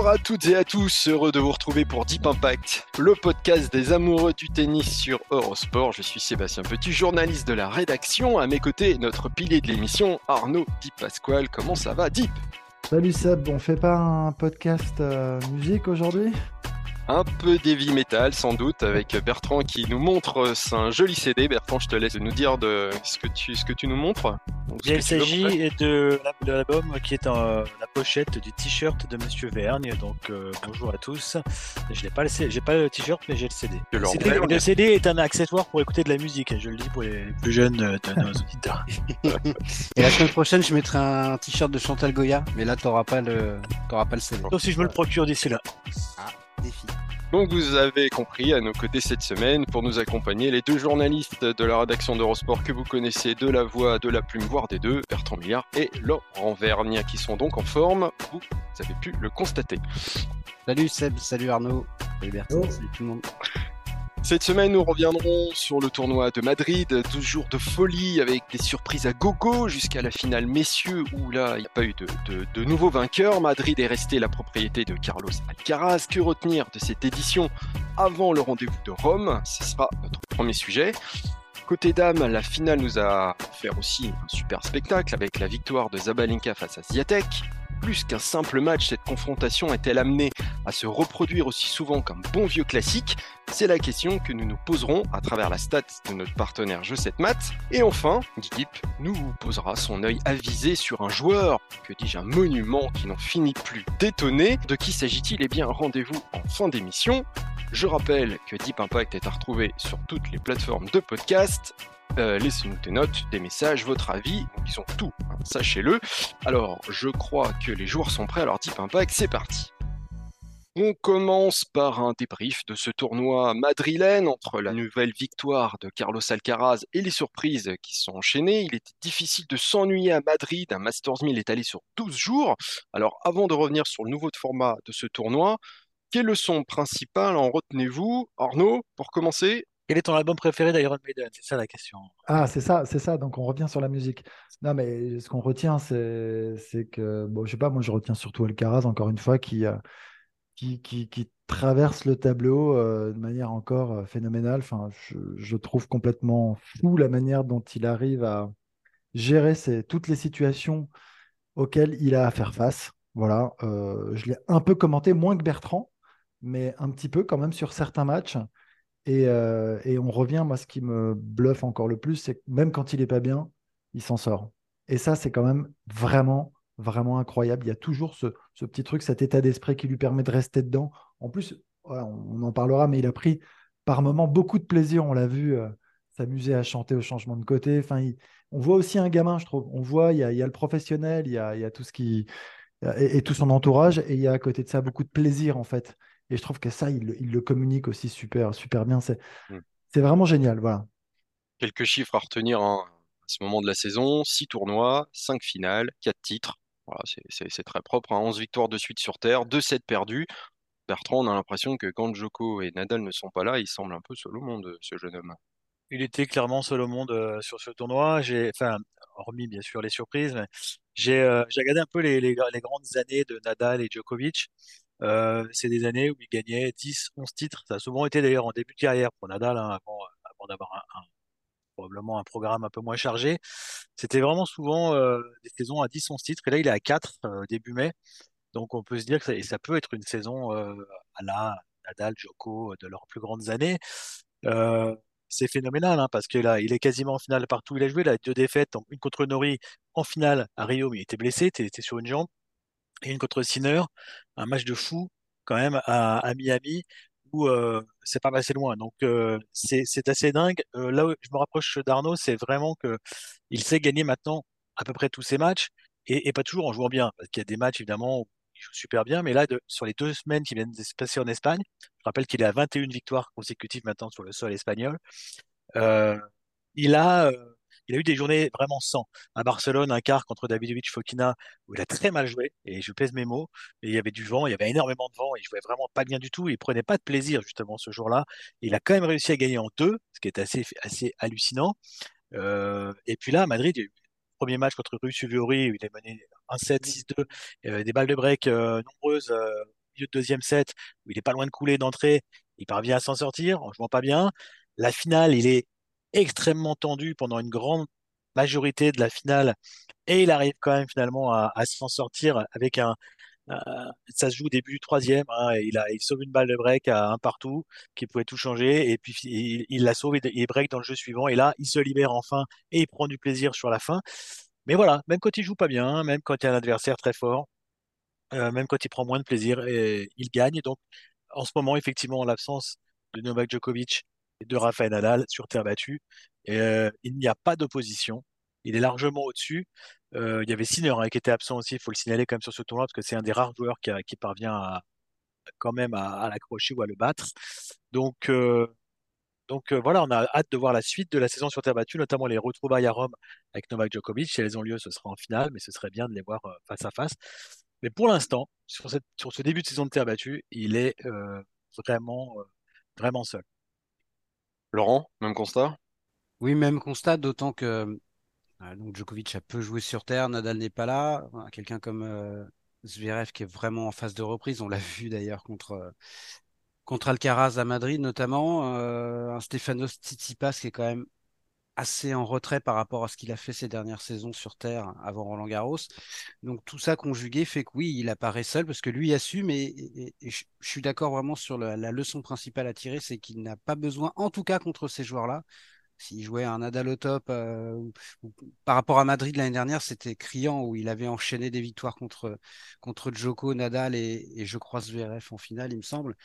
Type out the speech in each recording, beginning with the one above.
Bonjour à toutes et à tous, heureux de vous retrouver pour Deep Impact, le podcast des amoureux du tennis sur Eurosport. Je suis Sébastien Petit, journaliste de la rédaction. À mes côtés, notre pilier de l'émission, Arnaud Di Pasquale. Comment ça va, Deep? Salut Seb, on fait pas un podcast euh, musique aujourd'hui? Un peu d'heavy metal, sans doute, avec Bertrand qui nous montre un joli CD. Bertrand, je te laisse nous dire de ce que tu, ce que tu nous montres. Donc, ce Il s'agit de, la- de l'album qui est en la pochette du t-shirt de Monsieur Vergne. Donc euh, bonjour à tous. Je n'ai pas le, j'ai pas le t-shirt, mais j'ai le CD. Le CD, verre. le CD est un accessoire pour écouter de la musique. Je le dis pour les plus jeunes de, nos auditeurs. Et la semaine prochaine, je mettrai un t-shirt de Chantal Goya, mais là, t'auras pas le, t'auras pas le CD. Sauf si je me le procure d'ici là. Défi. Donc vous avez compris, à nos côtés cette semaine, pour nous accompagner, les deux journalistes de la rédaction d'Eurosport que vous connaissez de la voix, de la plume, voire des deux, Bertrand Millard et Laurent Vergne, qui sont donc en forme, vous avez pu le constater. Salut Seb, salut Arnaud, salut Bertrand, Oh. salut tout le monde. Cette semaine, nous reviendrons sur le tournoi de Madrid, 12 jours de folie avec des surprises à gogo jusqu'à la finale messieurs où là, il n'y a pas eu de, de, nouveaux vainqueurs. Madrid est resté la propriété de Carlos Alcaraz. Que retenir de cette édition avant le rendez-vous de Rome? Ce sera notre premier sujet. Côté dames, la finale nous a offert aussi un super spectacle avec la victoire de Zabalenka face à Ziatek. Plus qu'un simple match, cette confrontation est-elle amenée à se reproduire aussi souvent qu'un bon vieux classique? C'est la question que nous nous poserons à travers la stat de notre partenaire Jeu 7 Maths. Et enfin, Guy nous posera son œil avisé sur un joueur, que dis-je, un monument qui n'en finit plus d'étonner. De qui s'agit-il? Eh bien, rendez-vous en fin d'émission. Je rappelle que Deep Impact est à retrouver sur toutes les plateformes de podcast. Euh, Laissez-nous des notes, des messages, votre avis, nous disons tout, hein, sachez-le. Alors, je crois que les joueurs sont prêts, alors Deep Impact, c'est parti. On commence par un débrief de ce tournoi madrilène entre la nouvelle victoire de Carlos Alcaraz et les surprises qui sont enchaînées. Il était difficile de s'ennuyer à Madrid. Un Masters 1000 est allé sur 12 jours. Alors, avant de revenir sur le nouveau format de ce tournoi, quelle leçon principale en retenez-vous? Arnaud, pour commencer Quel est ton album préféré d'Iron Maiden? C'est ça la question. Ah, c'est ça, c'est ça. Donc on revient sur la musique. Non, mais ce qu'on retient, c'est que, bon, je sais pas, moi je retiens surtout Alcaraz, encore une fois, qui, euh, qui, traverse le tableau euh, de manière encore euh, phénoménale. Enfin, je, trouve complètement fou la manière dont il arrive à gérer toutes les situations auxquelles il a à faire face. Voilà, euh, je l'ai un peu commenté, moins que Bertrand, mais un petit peu quand même sur certains matchs. Et, euh, et on revient, moi, ce qui me bluffe encore le plus, c'est que même quand il est pas bien, il s'en sort. Et ça, c'est quand même vraiment, vraiment incroyable. Il y a toujours ce, petit truc, cet état d'esprit qui lui permet de rester dedans. En plus, on en parlera, mais il a pris par moments beaucoup de plaisir. On l'a vu euh, s'amuser à chanter au changement de côté. Enfin, on voit aussi un gamin, je trouve. On voit, il y a, le professionnel, il y a, il y a tout ce qui. Et, et tout son entourage. Et il y a à côté de ça beaucoup de plaisir, en fait. Et je trouve que ça, il, le- il le communique aussi super, super bien. C'est Mm. vraiment génial. Voilà. Quelques chiffres à retenir hein, à ce moment de la saison 6 tournois, 5 finales, 4 titres. Voilà, c'est- très propre. hein. 11 victoires de suite sur Terre, 2 sets perdus. Bertrand, on a l'impression que quand Djoko et Nadal ne sont pas là, il semble un peu seul au monde, ce jeune homme. Il était clairement seul au monde euh, sur ce tournoi. J'ai, enfin, hormis bien sûr les surprises, mais j'ai euh, j'ai regardé un peu les, les, les grandes années de Nadal et Djokovic. Euh, c'est des années où il gagnait 10, 11 titres. Ça a souvent été d'ailleurs en début de carrière pour Nadal, hein, avant, avant d'avoir un, un- probablement un programme un peu moins chargé. C'était vraiment souvent euh, des saisons à 10, 11 titres. Et là, il est à 4 euh, début mai. Donc on peut se dire que ça, et ça peut être une saison euh, à la Nadal, Djoko de leurs plus grandes années. Euh, c'est phénoménal hein, parce que là, il est quasiment en finale partout il a joué. Il a deux défaites, une contre Nori en finale à Rio, mais il était blessé, il était sur une jambe, et une contre Sinner, un match de fou quand même à, à Miami où euh, c'est pas passé loin. Donc euh, c'est assez dingue. Euh, là où je me rapproche d'Arnaud, c'est vraiment que il sait gagner maintenant à peu près tous ses matchs et, pas toujours en jouant bien. Parce qu'il y a des matchs évidemment où il joue super bien, mais là sur les deux semaines qui viennent de se passer en Espagne, je rappelle qu'il est à 21 victoires consécutives maintenant sur le sol espagnol. il a il a eu des journées vraiment sans. À Barcelone, un quart contre Davidovic Fokina, où il a très mal joué, et je pèse mes mots, et il y avait du vent, il y avait énormément de vent, et il jouait vraiment pas bien du tout, il prenait pas de plaisir justement ce jour-là. Il a quand même réussi à gagner en deux, ce qui est assez, assez hallucinant. Euh, et puis là, à Madrid, il y a eu le premier match contre Viori, où il est mené 1-7, 6-2, des balles de break euh, nombreuses euh, au milieu de deuxième set, où il est pas loin de couler d'entrée, il parvient à s'en sortir en jouant pas bien. La finale, il est extrêmement tendu pendant une grande majorité de la finale et il arrive quand même finalement à, s'en sortir avec un. Ça se joue au début du troisième. Hein, il, a, il sauve une balle de break à un partout qui pouvait tout changer. Et puis il, la sauve et il break dans le jeu suivant. Et là, il se libère enfin et il prend du plaisir sur la fin. Mais voilà, même quand il joue pas bien, même quand il y a un adversaire très fort, euh, même quand il prend moins de plaisir, il gagne. Donc en ce moment, effectivement, en l'absence de Novak Djokovic, de Rafael Nadal sur terre battue. Euh, il n'y a pas d'opposition. Il est largement au-dessus. Euh, il y avait Sinner hein, qui était absent aussi, il faut le signaler quand même sur ce tournoi, parce que c'est un des rares joueurs qui, parvient quand même à, l'accrocher ou à le battre. Donc, euh, voilà, on a hâte de voir la suite de la saison sur terre battue, notamment les retrouvailles à Rome avec Novak Djokovic. Si elles ont lieu, ce sera en finale, mais ce serait bien de les voir face à face. Mais pour l'instant, sur, sur ce début de saison de terre battue, il est vraiment, vraiment seul. Laurent, même constat? Oui, même constat, d'autant que euh, donc Djokovic a peu joué sur terre, Nadal n'est pas là. Quelqu'un comme euh, Zverev qui est vraiment en phase de reprise, on l'a vu d'ailleurs contre, euh, contre Alcaraz à Madrid notamment. un Stefanos Tsitsipas qui est quand même assez en retrait par rapport à ce qu'il a fait ces dernières saisons sur Terre avant Roland Garros. Donc tout ça conjugué fait que oui, il apparaît seul parce que lui assume et, je, suis d'accord vraiment sur la, leçon principale à tirer, c'est qu'il n'a pas besoin, en tout cas contre ces joueurs-là. S'il jouait un Nadal au top, euh, par rapport à Madrid l'année dernière, c'était criant où il avait enchaîné des victoires contre, contre Djoko, Nadal et, et je crois Zverev en finale, il me semble,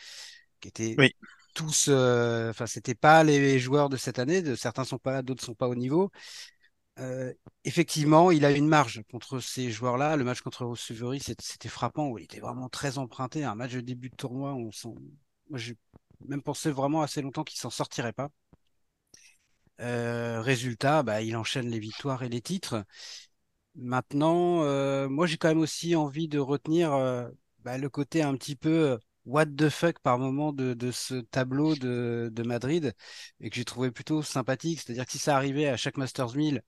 qui était oui tous, euh, enfin, c'était pas les joueurs de cette année. De, certains sont pas là, d'autres sont pas au niveau. Euh, effectivement, il a une marge contre ces joueurs-là. Le match contre Rossuveri, c'était frappant. Où il était vraiment très emprunté. Un match de début de tournoi, on moi j'ai même pensé vraiment assez longtemps qu'il s'en sortirait pas. Euh, résultat, bah, il enchaîne les victoires et les titres. Maintenant, moi j'ai quand même aussi envie de retenir bah, le côté un petit peu what the fuck par moment de, ce tableau de, Madrid et que j'ai trouvé plutôt sympathique. C'est-à-dire que si ça arrivait à chaque Masters 1000,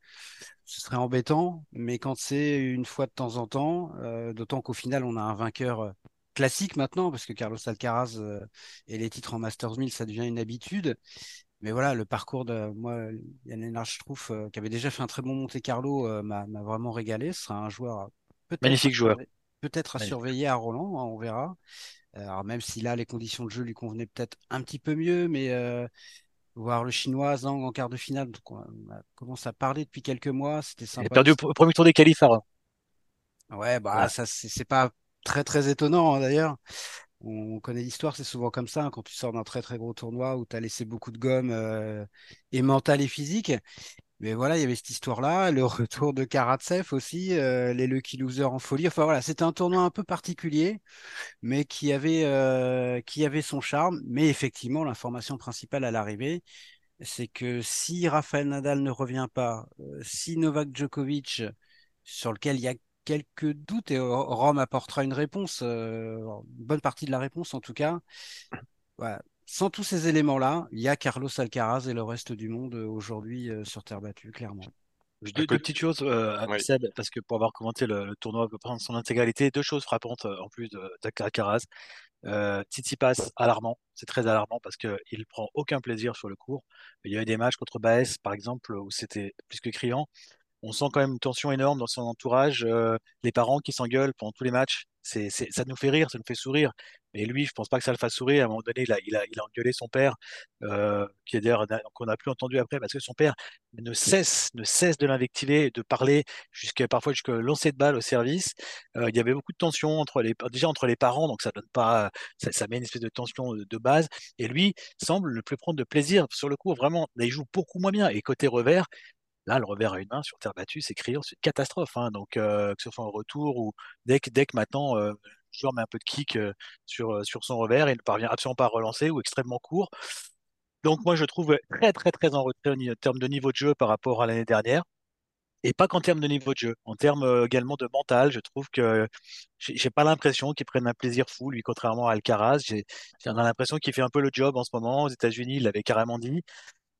ce serait embêtant, mais quand c'est une fois de temps en temps, euh, d'autant qu'au final on a un vainqueur euh, classique maintenant, parce que Carlos Alcaraz euh, et les titres en Masters 1000, ça devient une habitude. Mais voilà, le parcours de moi, Yann je trouve, qui avait déjà fait un très bon Monte Carlo, m'a vraiment régalé. Ce sera un joueur magnifique joueur, peut-être à surveiller à Roland, hein, on verra. Alors même si là les conditions de jeu lui convenaient peut-être un petit peu mieux, mais euh, voir le chinois Zhang en quart de finale, donc on, commence à parler depuis quelques mois, c'était sympa. Il a perdu au premier tour des qualifs. Ouais, bah ça c'est pas très très étonnant hein, d'ailleurs. On connaît l'histoire, c'est souvent comme ça, hein, quand tu sors d'un très très gros tournoi où tu as laissé beaucoup de gomme euh, et mental et physique. Mais voilà, il y avait cette histoire-là, le retour de Karatsev aussi, euh, les Lucky Losers en folie. Enfin voilà, c'était un tournoi un peu particulier, mais qui avait, euh, qui avait son charme. Mais effectivement, l'information principale à l'arrivée, c'est que si Rafael Nadal ne revient pas, euh, si Novak Djokovic, sur lequel il y a quelques doutes, et Rome apportera une réponse, une bonne partie de la réponse en tout cas, voilà, sans tous ces éléments-là, il y a Carlos Alcaraz et le reste du monde euh, aujourd'hui euh, sur terre battue, clairement. Deux, petites choses, euh, Seb, parce que pour avoir commenté le, tournoi dans son intégralité, deux choses frappantes en plus d'Alcaraz. Euh, passe alarmant, c'est très alarmant parce qu'il prend aucun plaisir sur le court. Il y a eu des matchs contre Baez, par exemple, où c'était plus que criant. On sent quand même une tension énorme dans son entourage, euh, les parents qui s'engueulent pendant tous les matchs. C'est, ça nous fait rire, ça nous fait sourire. Mais lui, je pense pas que ça le fasse sourire. À un moment donné, il a, engueulé son père, euh, qui est d'ailleurs qu'on n'a plus entendu après, parce que son père ne cesse, de l'invectiver, de parler jusqu'à parfois jusqu'à lancer de balles au service. Euh, il y avait beaucoup de tension entre les, déjà entre les parents, donc ça donne pas, ça, met une espèce de tension de, base. Et lui semble ne plus prendre de plaisir sur le coup. Vraiment, il joue beaucoup moins bien. Et côté revers, Là, le revers à une main sur terre battue, c'est criant, c'est une catastrophe. Hein. Donc, euh, que ce soit en retour ou dès que, dès que maintenant euh, le joueur met un peu de kick euh, sur, son revers, il ne parvient absolument pas à relancer ou extrêmement court. Donc, moi, je trouve très, très, très en retrait en termes de niveau de jeu par rapport à l'année dernière. Et pas qu'en termes de niveau de jeu, en termes également de mental, je trouve que j'ai pas l'impression qu'il prenne un plaisir fou, lui, contrairement à Alcaraz. J'ai l'impression qu'il fait un peu le job en ce moment. Aux États-Unis, il l'avait carrément dit.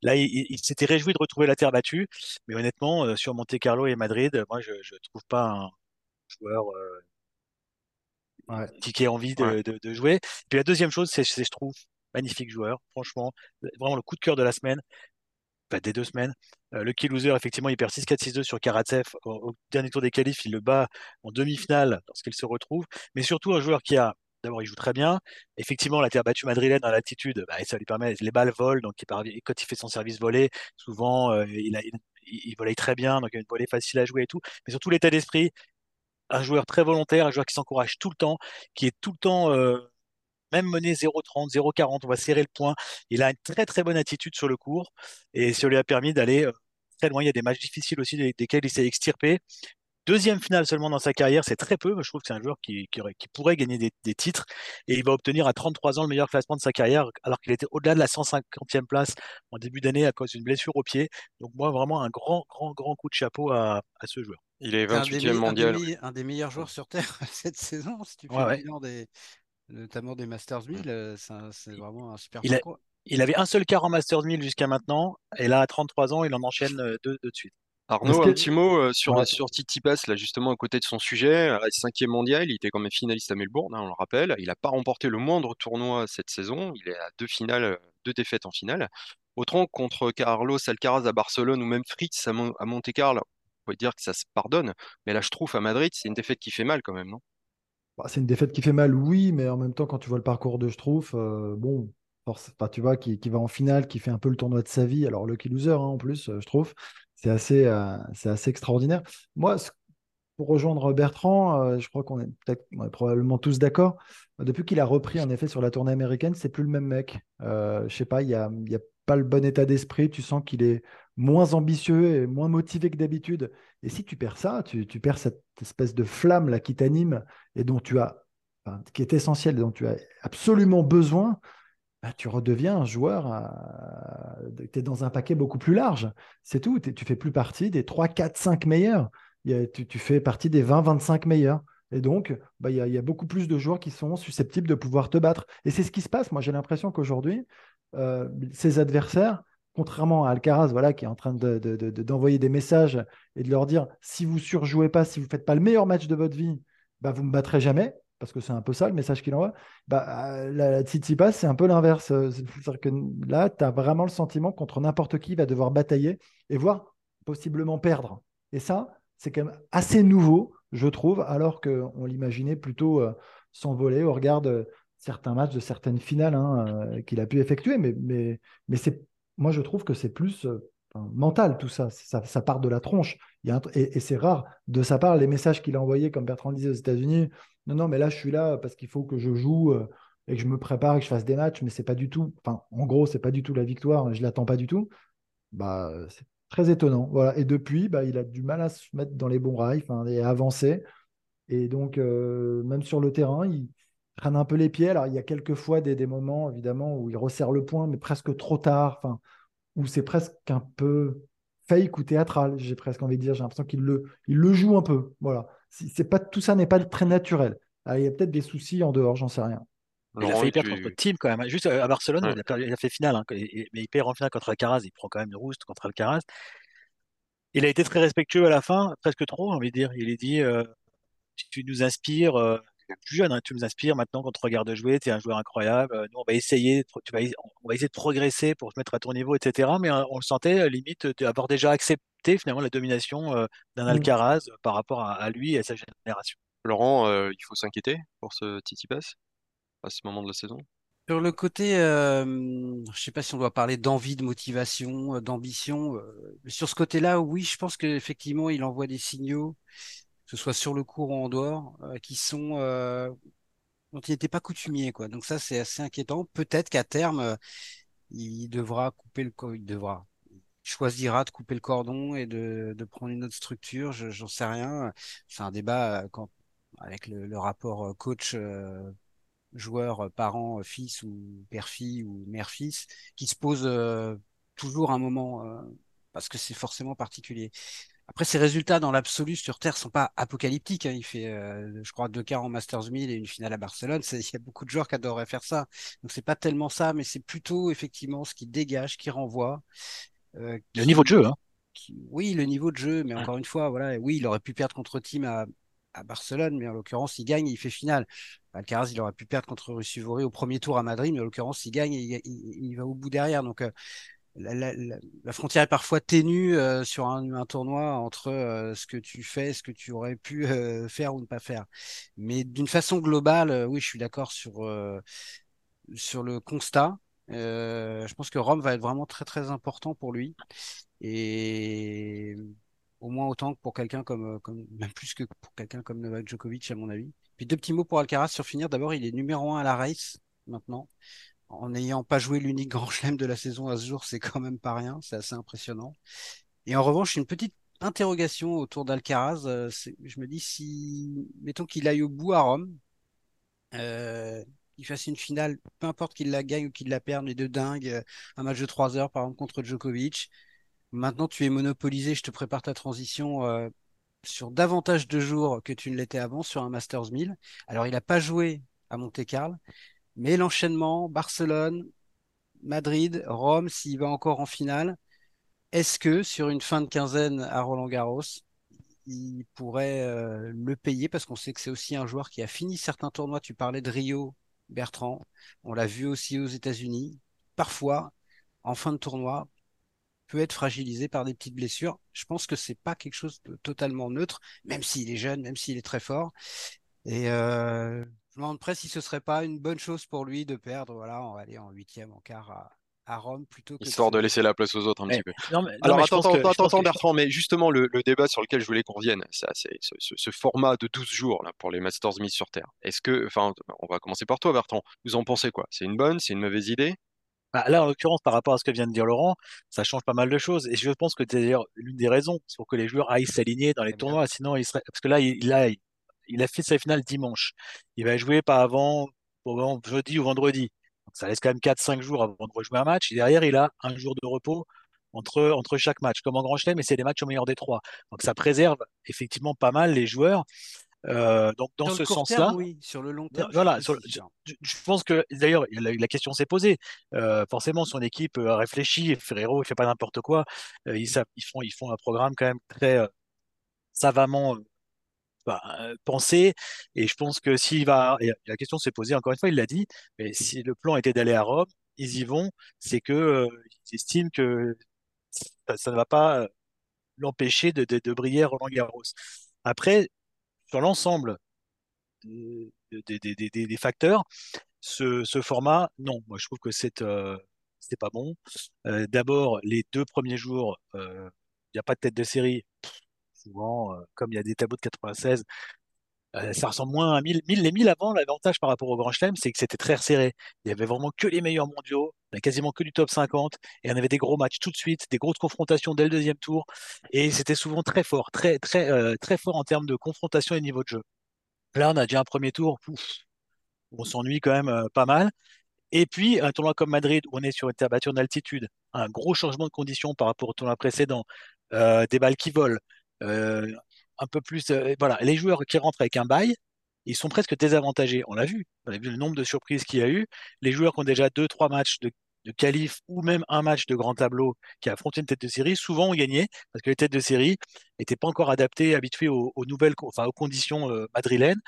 Là, il, s'était réjoui de retrouver la terre battue, mais honnêtement, euh, sur Monte Carlo et Madrid, moi, je ne trouve pas un joueur euh, qui, ait envie de, de, jouer. Puis la deuxième chose, c'est je trouve magnifique joueur, franchement, vraiment le coup de cœur de la semaine, enfin, des deux semaines. Euh, le key loser, effectivement, il perd 6-4-6-2 sur Karatsev. Au, dernier tour des qualifs, il le bat en demi-finale lorsqu'il se retrouve. Mais surtout, un joueur qui a D'abord, il joue très bien. Effectivement, la terre battue madrilène dans l'altitude, bah, ça lui permet, les balles volent, donc quand il fait son service volé, souvent, euh, il, a, très bien, donc il y a une volée facile à jouer et tout. Mais surtout l'état d'esprit, un joueur très volontaire, un joueur qui s'encourage tout le temps, qui est tout le temps, euh, même mené 0,30, 0,40, on va serrer le point. Il a une très très bonne attitude sur le cours et ça lui a permis d'aller euh, très loin. Il y a des matchs difficiles aussi desquels il s'est extirpé. Deuxième finale seulement dans sa carrière, c'est très peu. Je trouve que c'est un joueur qui, qui, pourrait gagner des, titres et il va obtenir à 33 ans le meilleur classement de sa carrière alors qu'il était au-delà de la 150e place en début d'année à cause d'une blessure au pied. Donc moi, vraiment un grand, grand, grand coup de chapeau à, ce joueur. Il est 28e mondial. Un des, meilleurs joueurs sur Terre cette saison, si tu fais des, notamment des Masters 1000, euh, c'est vraiment un super il, il avait un seul quart en Masters 1000 jusqu'à maintenant et là, à 33 ans, il en enchaîne euh, deux, deux de suite. Arnaud, un petit mot euh, sur, sur Titi Pass, là, justement, à côté de son sujet. Cinquième mondial, il était quand même finaliste à Melbourne, hein, on le rappelle. Il n'a pas remporté le moindre tournoi cette saison. Il est à deux finales, euh, deux défaites en finale. Autant contre Carlos Alcaraz à Barcelone ou même Fritz à, Monte Carlo, on pourrait dire que ça se pardonne. Mais là, je trouve à Madrid, c'est une défaite qui fait mal quand même, non? Bah, C'est une défaite qui fait mal, oui, mais en même temps, quand tu vois le parcours de Schtroumpf, euh, bon, tu vois, qui, va en finale, qui fait un peu le tournoi de sa vie. Alors, lucky loser, hein, en plus, je trouve. C'est assez, euh, assez extraordinaire. Moi, pour rejoindre Bertrand, euh, je crois qu'on est, probablement tous d'accord. Depuis qu'il a repris en effet sur la tournée américaine, c'est plus le même mec. Euh, je sais pas, il n'y a, y a pas le bon état d'esprit. Tu sens qu'il est moins ambitieux et moins motivé que d'habitude. Et si tu perds ça, tu, tu, perds cette espèce de flamme là qui t'anime et dont tu as, qui est essentielle, dont tu as absolument besoin bah, tu redeviens un joueur, tu es dans un paquet beaucoup plus large. C'est tout. Tu fais plus partie des 3, 4, 5 meilleurs. tu, fais partie des 20, 25 meilleurs. Et donc, bah, il y, a beaucoup plus de joueurs qui sont susceptibles de pouvoir te battre. Et c'est ce qui se passe. Moi, j'ai l'impression qu'aujourd'hui, euh, ces adversaires, contrairement à Alcaraz, voilà, qui est en train d'envoyer des messages et de leur dire si vous surjouez pas, si vous ne faites pas le meilleur match de votre vie, bah, vous ne me battrez jamais parce que c'est un peu ça le message qu'il envoie, bah, la, Tsitsipas, c'est un peu l'inverse. Euh, là, tu as vraiment le sentiment contre n'importe qui, il va devoir batailler et voire possiblement perdre. Et ça, c'est quand même assez nouveau, je trouve, alors qu'on l'imaginait plutôt euh, s'envoler au regard de certains matchs, de certaines finales hein, euh, qu'il a pu effectuer. Mais, mais, mais c'est, moi, je trouve que c'est plus mental tout ça. ça. part de la tronche. Et, et c'est rare de sa part, les messages qu'il a envoyés, comme Bertrand disait aux États-Unis, non, non, mais là, je suis là parce qu'il faut que je joue euh, et que je me prépare et que je fasse des matchs, mais c'est pas du tout, enfin, en gros, c'est pas du tout la victoire, je l'attends pas du tout. Bah, c'est très étonnant. Voilà. Et depuis, bah, il a du mal à se mettre dans les bons rails et à avancer. Et donc, euh, même sur le terrain, il traîne un peu les pieds. Alors, il y a quelques fois des, moments, évidemment, où il resserre le point, mais presque trop tard, enfin, où c'est presque un peu fake ou théâtral, j'ai presque envie de dire. J'ai l'impression qu'il le, le joue un peu. Voilà c'est pas tout ça n'est pas très naturel. Ah, il y a peut-être des soucis en dehors, j'en sais rien. Il a fait perdre contre Team quand même. Juste euh, à Barcelone, il, a fait finale, hein, mais il perd en finale contre Alcaraz. Il prend quand même une rouste contre Alcaraz. Il a été très respectueux à la fin, presque trop, j'ai envie de dire. Il a dit euh, Tu nous inspires, euh, plus jeune, hein, tu nous inspires maintenant quand on te regarde jouer, tu es un joueur incroyable. Euh, nous, on va essayer, tu vas, on va essayer de progresser pour se mettre à ton niveau, etc. Mais euh, on le sentait limite d'avoir déjà accepté finalement la domination d'un mm. Alcaraz par rapport à, lui et à sa génération. Laurent, il faut s'inquiéter pour ce Titi Pass à ce moment de la saison? Sur le côté, je ne sais pas si on doit parler d'envie, de motivation, d'ambition. sur ce côté-là, oui, je pense qu'effectivement, il envoie des signaux ce soit sur le cours ou en dehors, euh, qui sont euh, dont il n'était pas coutumier, quoi. Donc ça, c'est assez inquiétant. Peut-être qu'à terme, euh, il devra couper le, il devra, choisira de couper le cordon et de, prendre une autre structure. J'en sais rien. C'est un débat avec le, le rapport coach. joueur, parent, fils ou père-fille ou mère-fils, qui se pose toujours un moment parce que c'est forcément particulier. Après, ses résultats dans l'absolu sur Terre sont pas apocalyptiques. Hein. Il fait, euh, je crois, deux quarts en Masters 1000 et une finale à Barcelone. Il y a beaucoup de joueurs qui adoreraient faire ça. Donc, c'est pas tellement ça, mais c'est plutôt effectivement ce qui dégage, qui renvoie. Euh, Le niveau de jeu, hein. Oui, le niveau de jeu, mais encore une fois, voilà, oui, il aurait pu perdre contre Team à, à Barcelone, mais en l'occurrence, il gagne et il fait finale. Alcaraz, il aurait pu perdre contre Russivori au premier tour à Madrid, mais en l'occurrence, il gagne et il, va au bout derrière. Donc, euh, la, frontière est parfois ténue euh, sur un, tournoi entre euh, ce que tu fais, ce que tu aurais pu euh, faire ou ne pas faire. Mais d'une façon globale, oui, je suis d'accord sur, sur le constat. je pense que Rome va être vraiment très très important pour lui. Et au moins autant que pour quelqu'un comme, comme, même plus que pour quelqu'un comme Novak Djokovic, à mon avis. Puis deux petits mots pour Alcaraz sur finir. D'abord, il est numéro un à la race maintenant en n'ayant pas joué l'unique grand chelem de la saison à ce jour, c'est quand même pas rien, c'est assez impressionnant. Et en revanche, une petite interrogation autour d'Alcaraz. Euh, je me dis si, mettons qu'il aille au bout à Rome, euh, qu'il fasse une finale, peu importe qu'il la gagne ou qu'il la perde, mais de dingue, euh, un match de 3 heures par exemple contre Djokovic. Maintenant, tu es monopolisé, je te prépare ta transition euh, sur davantage de jours que tu ne l'étais avant sur un Masters 1000. Alors, il n'a pas joué à Monte-Carlo, mais l'enchaînement, Barcelone, Madrid, Rome, s'il va encore en finale, est-ce que sur une fin de quinzaine à Roland Garros, il pourrait euh, le payer? Parce qu'on sait que c'est aussi un joueur qui a fini certains tournois. Tu parlais de Rio, Bertrand. On l'a vu aussi aux États-Unis. Parfois, en fin de tournoi, peut être fragilisé par des petites blessures. Je pense que c'est pas quelque chose de totalement neutre, même s'il est jeune, même s'il est très fort. Et euh, je me demande presque si ce serait pas une bonne chose pour lui de perdre, voilà, on va aller en huitième, en quart à, Rome plutôt que. Histoire de, laisser la place aux autres un petit peu. Alors attends, attends, Bertrand, mais justement le, débat sur lequel je voulais qu'on revienne, c'est ce, format de 12 jours là, pour les Masters mis sur Terre. Est-ce que, enfin, on va commencer par toi, Bertrand. Vous en pensez quoi? C'est une bonne, c'est une mauvaise idée? Bah, là, en l'occurrence, par rapport à ce que vient de dire Laurent, ça change pas mal de choses. Et je pense que c'est d'ailleurs l'une des raisons pour que les joueurs aillent s'aligner dans les tournois. Sinon, il serait... parce que là, il, a, il a fait sa finale dimanche. Il va jouer pas avant, jeudi ou vendredi. Donc ça laisse quand même 4-5 jours avant de rejouer un match. Et derrière, il a un jour de repos entre, entre chaque match, comme en Grand Chelem, mais c'est des matchs au meilleur des trois. Donc ça préserve effectivement pas mal les joueurs. Euh, donc dans, ce sens-là, oui. sur le long terme, voilà, je, pense que d'ailleurs la, question s'est posée. Euh, forcément, son équipe a réfléchi. Ferrero, il fait pas n'importe quoi. Euh, ils, ils, font, ils font un programme quand même très savamment bah, penser. Et je pense que s'il va, la question s'est posée encore une fois, il l'a dit, mais si le plan était d'aller à Rome, ils y vont, c'est que ils estiment que ça, ne va pas l'empêcher de, de, briller Roland Garros. Après, sur l'ensemble des, des, facteurs, ce, ce, format, non, moi je trouve que c'est c'était pas bon. D'abord, les deux premiers jours, il n'y a pas de tête de série souvent, euh, comme il y a des tableaux de 96, euh, ça ressemble moins à 1000. les 1000 avant, l'avantage par rapport au Grand Chelem, c'est que c'était très resserré. Il y avait vraiment que les meilleurs mondiaux, quasiment que du top 50, et on avait des gros matchs tout de suite, des grosses confrontations dès le deuxième tour, et c'était souvent très fort, très, très, euh, très fort en termes de confrontation et niveau de jeu. Là, on a déjà un premier tour, on s'ennuie quand même pas mal. Et puis, un tournoi comme Madrid, où on est sur une terre battue en altitude, un gros changement de conditions par rapport au tournoi précédent, des balles qui volent, euh, un peu plus. Euh, voilà, les joueurs qui rentrent avec un bail, ils sont presque désavantagés. On l'a vu. On a vu le nombre de surprises qu'il y a eu. Les joueurs qui ont déjà deux, trois matchs de, de qualif ou même un match de grand tableau qui a affronté une tête de série, souvent on gagnait parce que les têtes de série n'étaient pas encore adaptées, habituées aux, nouvelles, enfin aux conditions euh, madrilènes.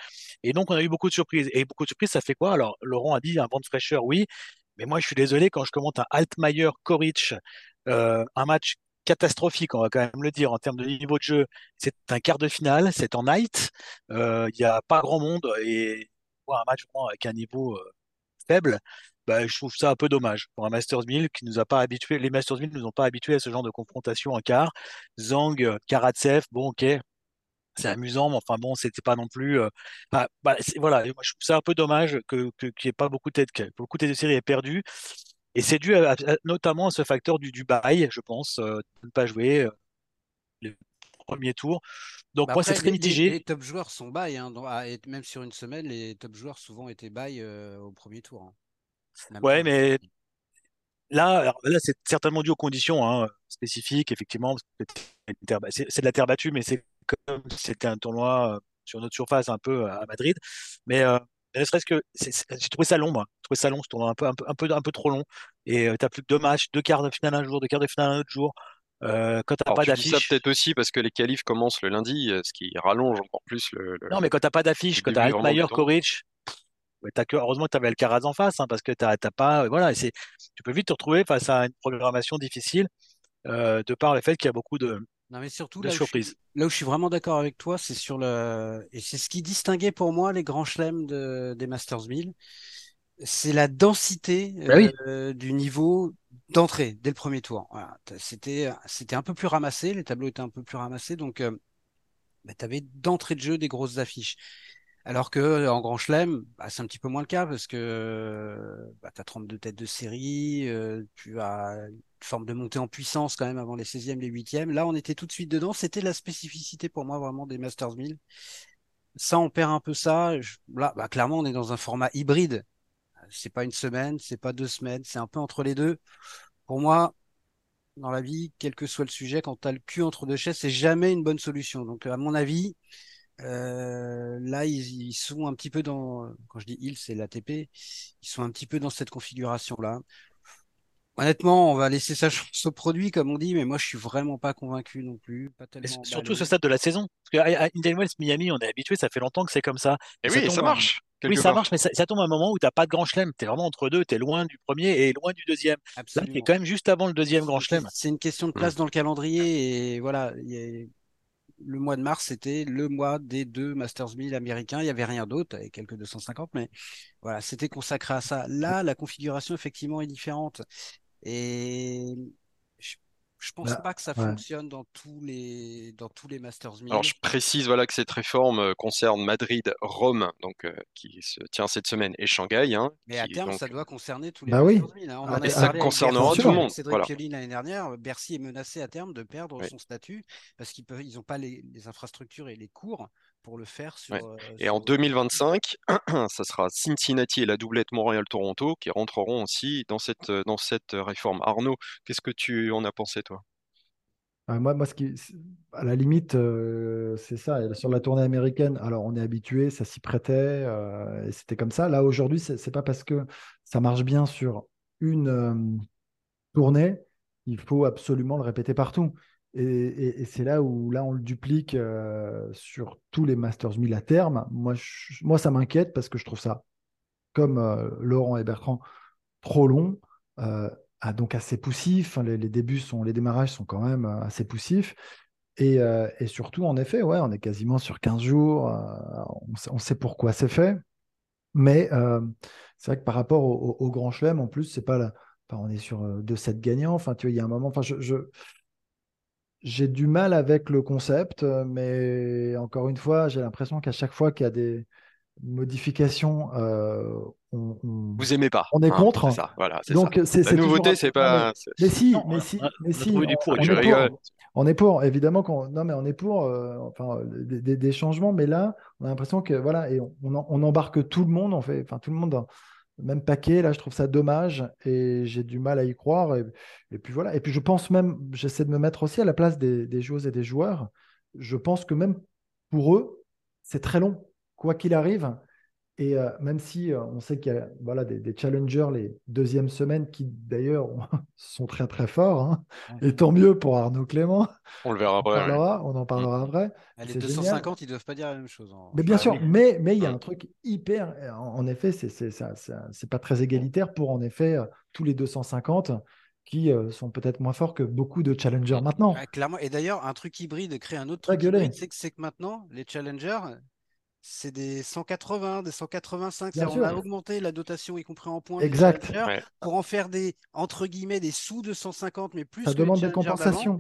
Et donc on a eu beaucoup de surprises. Et beaucoup de surprises, ça fait quoi? Alors Laurent a dit un vent de fraîcheur, oui. Mais moi, je suis désolé quand je commente un Altmaier Koric, un match catastrophique, on va quand même le dire, en termes de niveau de jeu. C'est un quart de finale, c'est en night, euh, il n'y a pas grand monde et un match avec un niveau euh, faible, bah, je trouve ça un peu dommage pour un Masters 1000 qui nous a pas habitué. Les Masters 1000 nous ont pas habitués à ce genre de confrontation en quart. Zhang, Karatsev, bon, ok, c'est amusant, mais enfin bon, c'était pas non plus. Euh, bah, voilà, je trouve ça un peu dommage que qu'il n'y ait pas beaucoup de têtes, que beaucoup de séries aient perdu. Et c'est dû notamment à ce facteur du, du bail, je pense, euh, de ne pas jouer euh, le premier tour. Donc bah moi, c'est très mitigé. Les, top joueurs sont bail, hein, même sur une semaine, les top joueurs souvent étaient bail au premier tour. Hein. Ouais, mais là, là c'est certainement dû aux conditions hein, spécifiques, effectivement. C'est de la terre battue, mais c'est comme c'était un tournoi euh, sur notre surface un peu à Madrid. Mais euh, ne serait-ce que j'ai trouvé ça. J'ai trouvé ça long, ce tournoi un peu, un peu, un peu, un peu trop long. Et euh, tu n'as plus que deux matchs, deux quarts de finale un jour, deux quarts de finale un autre jour. Euh, quand t'as pas d'affiche. ça peut-être aussi parce que les qualifs commencent le lundi, ce qui rallonge encore plus le. non, mais quand t'as pas d'affiche, quand t'as Altmaier, Koric, as que, heureusement que tu avais Alcaraz en face, hein, parce que t'as pas. Voilà, tu peux vite te retrouver face à une programmation difficile de par le fait qu'il y a beaucoup de, non, mais surtout, là, surprise. là où je suis vraiment d'accord avec toi, c'est sur le. Et c'est ce qui distinguait pour moi les grands chelems de... des Masters 1000. C'est la densité bah euh, du niveau d'entrée dès le premier tour. Voilà. C'était, c'était un peu plus ramassé, les tableaux étaient un peu plus ramassés, donc euh, bah, tu avais d'entrée de jeu des grosses affiches. Alors que en Grand Chelem, bah, c'est un petit peu moins le cas parce que tu as 32 têtes de série, euh, tu as une forme de montée en puissance quand même avant les 16e, les 8e. Là, on était tout de suite dedans. C'était la spécificité pour moi vraiment des Masters 1000. Ça, on perd un peu ça. là, clairement, on est dans un format hybride. C'est pas une semaine, c'est pas deux semaines, c'est un peu entre les deux. Pour moi, dans la vie, quel que soit le sujet, quand tu as le cul entre deux chaises, c'est jamais une bonne solution. Donc, à mon avis, euh, là, ils, sont un petit peu dans, quand je dis ils, c'est l'ATP, ils sont un petit peu dans cette configuration-là. Honnêtement, on va laisser sa chance au produit, comme on dit, mais moi, je suis vraiment pas convaincu non plus. Pas tellement surtout ce stade de la saison. Parce qu'à Indian Wells, Miami, on est habitué, ça fait longtemps que c'est comme ça. Et, oui, ça marche. Oui, ça marche, mais ça, tombe à un moment où tu n'as pas de grand chelem. Tu es vraiment entre deux, tu es loin du premier et loin du deuxième. Absolument. Là, tu es quand même juste avant le deuxième grand chelem. C'est une question de place mmh. dans le calendrier et voilà, le mois de mars, c'était le mois des deux Masters 1000 américains. Il n'y avait rien d'autre, avec quelques 250, mais voilà, c'était consacré à ça. Là, la configuration, effectivement, est différente. Et je pense bah, pas que ça fonctionne dans tous les dans tous les Masters 1000. Alors je précise voilà que cette réforme euh, concerne Madrid, Rome, donc euh, qui se tient cette semaine, et Shanghai. Hein, Mais à terme, ça doit concerner tous les bah Masters 1000. Hein. On ah, ça concernera tout le monde. Cédric voilà. l'année dernière, Bercy est menacé à terme de perdre son statut parce qu'ils peuvent, ils n'ont pas les, les, infrastructures et les cours pour le faire sur. Euh, et en 2025, ça sera Cincinnati et la doublette Montréal-Toronto qui rentreront aussi dans cette dans cette réforme. Arnaud, qu'est-ce que tu en as pensé ah, moi, moi, ce qui, à la limite, euh, c'est ça. Sur la tournée américaine, alors on est habitué, ça s'y prêtait, euh, et c'était comme ça. Là, aujourd'hui, c'est n'est pas parce que ça marche bien sur une euh, tournée qu'il faut absolument le répéter partout. Et, c'est là où là on le duplique sur tous les Masters 1000 à terme. Moi, moi ça m'inquiète parce que je trouve ça, comme Laurent et Bertrand, trop long. Ah, donc assez poussif. Les, débuts sont, les démarrages sont quand même euh, assez poussifs. Et, euh, et, surtout, en effet, ouais, on est quasiment sur 15 jours. Euh, on, sait, pourquoi c'est fait. Mais c'est vrai que par rapport au, Grand Chelem, en plus, c'est pas on est sur 2-7 gagnants. Enfin, tu vois, il y a un moment. Enfin, j'ai du mal avec le concept, mais encore une fois, j'ai l'impression qu'à chaque fois qu'il y a des, modification, euh, on, vous aimez pas. On est hein, contre. ça. Voilà, Donc c'est la nouveauté, c'est pas. Mais si, mais si, mais si. On, est pour, on, est pour, évidemment qu'on. Non, mais on est pour. Euh, enfin, des, des, changements, mais là, on a l'impression que voilà, et on, on, embarque tout le monde. On fait, enfin, tout le monde. Dans même paquet, là, je trouve ça dommage et j'ai du mal à y croire. Et, puis voilà. Et puis je pense même, j'essaie de me mettre aussi à la place des joueuses et des joueurs. Je pense que même pour eux, c'est très long quoi qu'il arrive. Et euh, même si euh, on sait qu'il y a voilà, des, challengers les deuxièmes semaines qui d'ailleurs sont très très forts, hein. et tant mieux pour Arnaud Clément. On le verra après. On, en parlera après. Ah, les 250, ils ne doivent pas dire la même chose. Hein. Mais bien sûr, mais mais il y a un truc hyper. En, effet, c'est c'est pas très égalitaire pour en effet tous les 250 qui sont peut-être moins forts que beaucoup de challengers maintenant. clairement. Et d'ailleurs, un truc hybride, créer un autre truc hybride, c'est que maintenant, les challengers, c'est des 180, des 185. On a augmenté la dotation, y compris en points. Exact. Pour en faire des, entre guillemets, des sous 250, mais plus. Ça demande des compensations.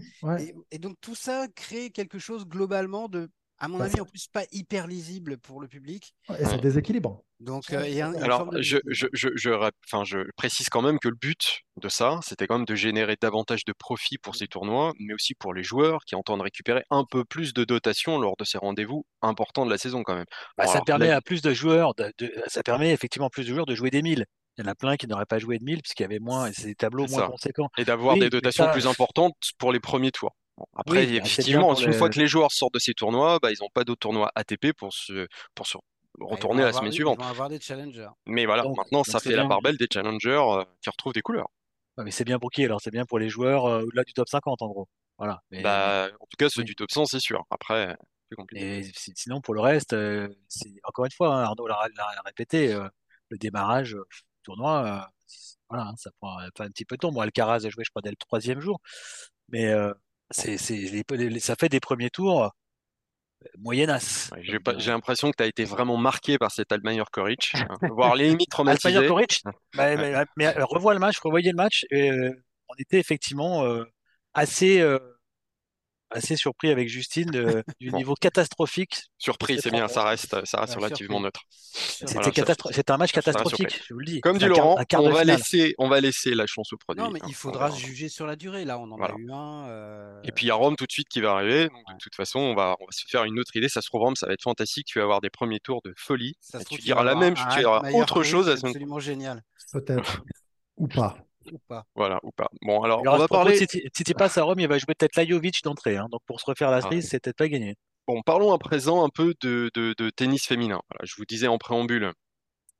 Et, donc tout ça crée quelque chose globalement de, à mon avis, en plus pas hyper lisible pour le public. Et ça déséquilibre. Donc, euh, il y a Alors, je, je, je, je, précise quand même que le but de ça, c'était quand même de générer davantage de profit pour ces tournois, mais aussi pour les joueurs qui entendent récupérer un peu plus de dotation lors de ces rendez-vous importants de la saison quand même. Bah, ça permet à plus de joueurs, de, ça permet effectivement plus de joueurs de jouer des 1000. Il y en a plein qui n'auraient pas joué de 1000 puisqu'il y avait moins, et c'est des tableaux moins conséquents. Et d'avoir des dotations plus importantes pour les premiers tours. Après, bah, effectivement, une fois que les joueurs sortent de ces tournois, bah, ils n'ont pas d'autres tournois ATP pour se, pour se retourner la semaine suivante. avoir des challengers. Mais voilà, maintenant, ça fait la part belle des challengers euh, qui retrouvent des couleurs. mais c'est bien pour qui alors? C'est bien pour les joueurs euh, au-delà du top 50 en gros. Voilà. Bah, en tout cas, ceux du top 100, c'est sûr. Après, plus compliqué. Et sinon, pour le reste, euh, c'est encore une fois, hein, Arnaud l'a répété, le démarrage du tournoi, voilà, hein, ça prend un petit peu de temps. Moi, Alcaraz a joué, je crois, dès le troisième jour. Mais c'est, ça fait des premiers tours moyennasse. j'ai, euh, l'impression que tu as été vraiment marqué par cet Almayer Koric, hein, voire les limites traumatisé. Almayer Koric, bah, mais, euh, revois le match, revoyez le match, et euh, on était effectivement assez assez surpris avec Justine du niveau catastrophique. Surpris, c'est bien, ça reste, ça reste relativement neutre. C'était un match catastrophique, je vous le dis. Comme dit Laurent, on, va laisser, on va laisser la chance au produit. Non, mais il faudra juger sur la durée. Là, on en a eu un. Euh, Et puis il y a Rome tout de suite qui va arriver. de toute façon, on va, on va se faire une autre idée. Ça se trouve, Rome, ça va être fantastique. Tu vas avoir des premiers tours de folie. tu diras la même, tu diras autre chose. C'est absolument génial. Peut-être. Ou pas ou pas? Voilà, ou pas. Bon, alors, on va parler. Si, tu passes à Rome, il va jouer peut-être Lajovic d'entrée. Hein. donc, pour se refaire la ah. cerise, c'est peut-être pas gagné. Bon, parlons à présent un peu de, de, tennis féminin. je vous disais en préambule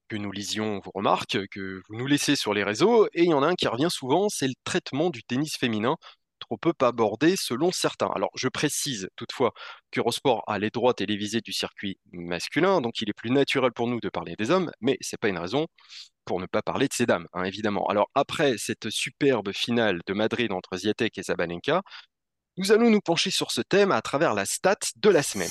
que nous lisions vos remarques, que vous nous laissez sur les réseaux, et il y en a un qui revient souvent, c'est le traitement du tennis féminin trop peu abordé selon certains. Alors je précise toutefois qu'Eurosport a les droits télévisés du circuit masculin, donc il est plus naturel pour nous de parler des hommes, mais c'est pas une raison pour ne pas parler de ces dames, hein, évidemment. Alors après cette superbe finale de Madrid entre Ziatek et Zabalenka, nous allons nous pencher sur ce thème à travers la stat de la semaine.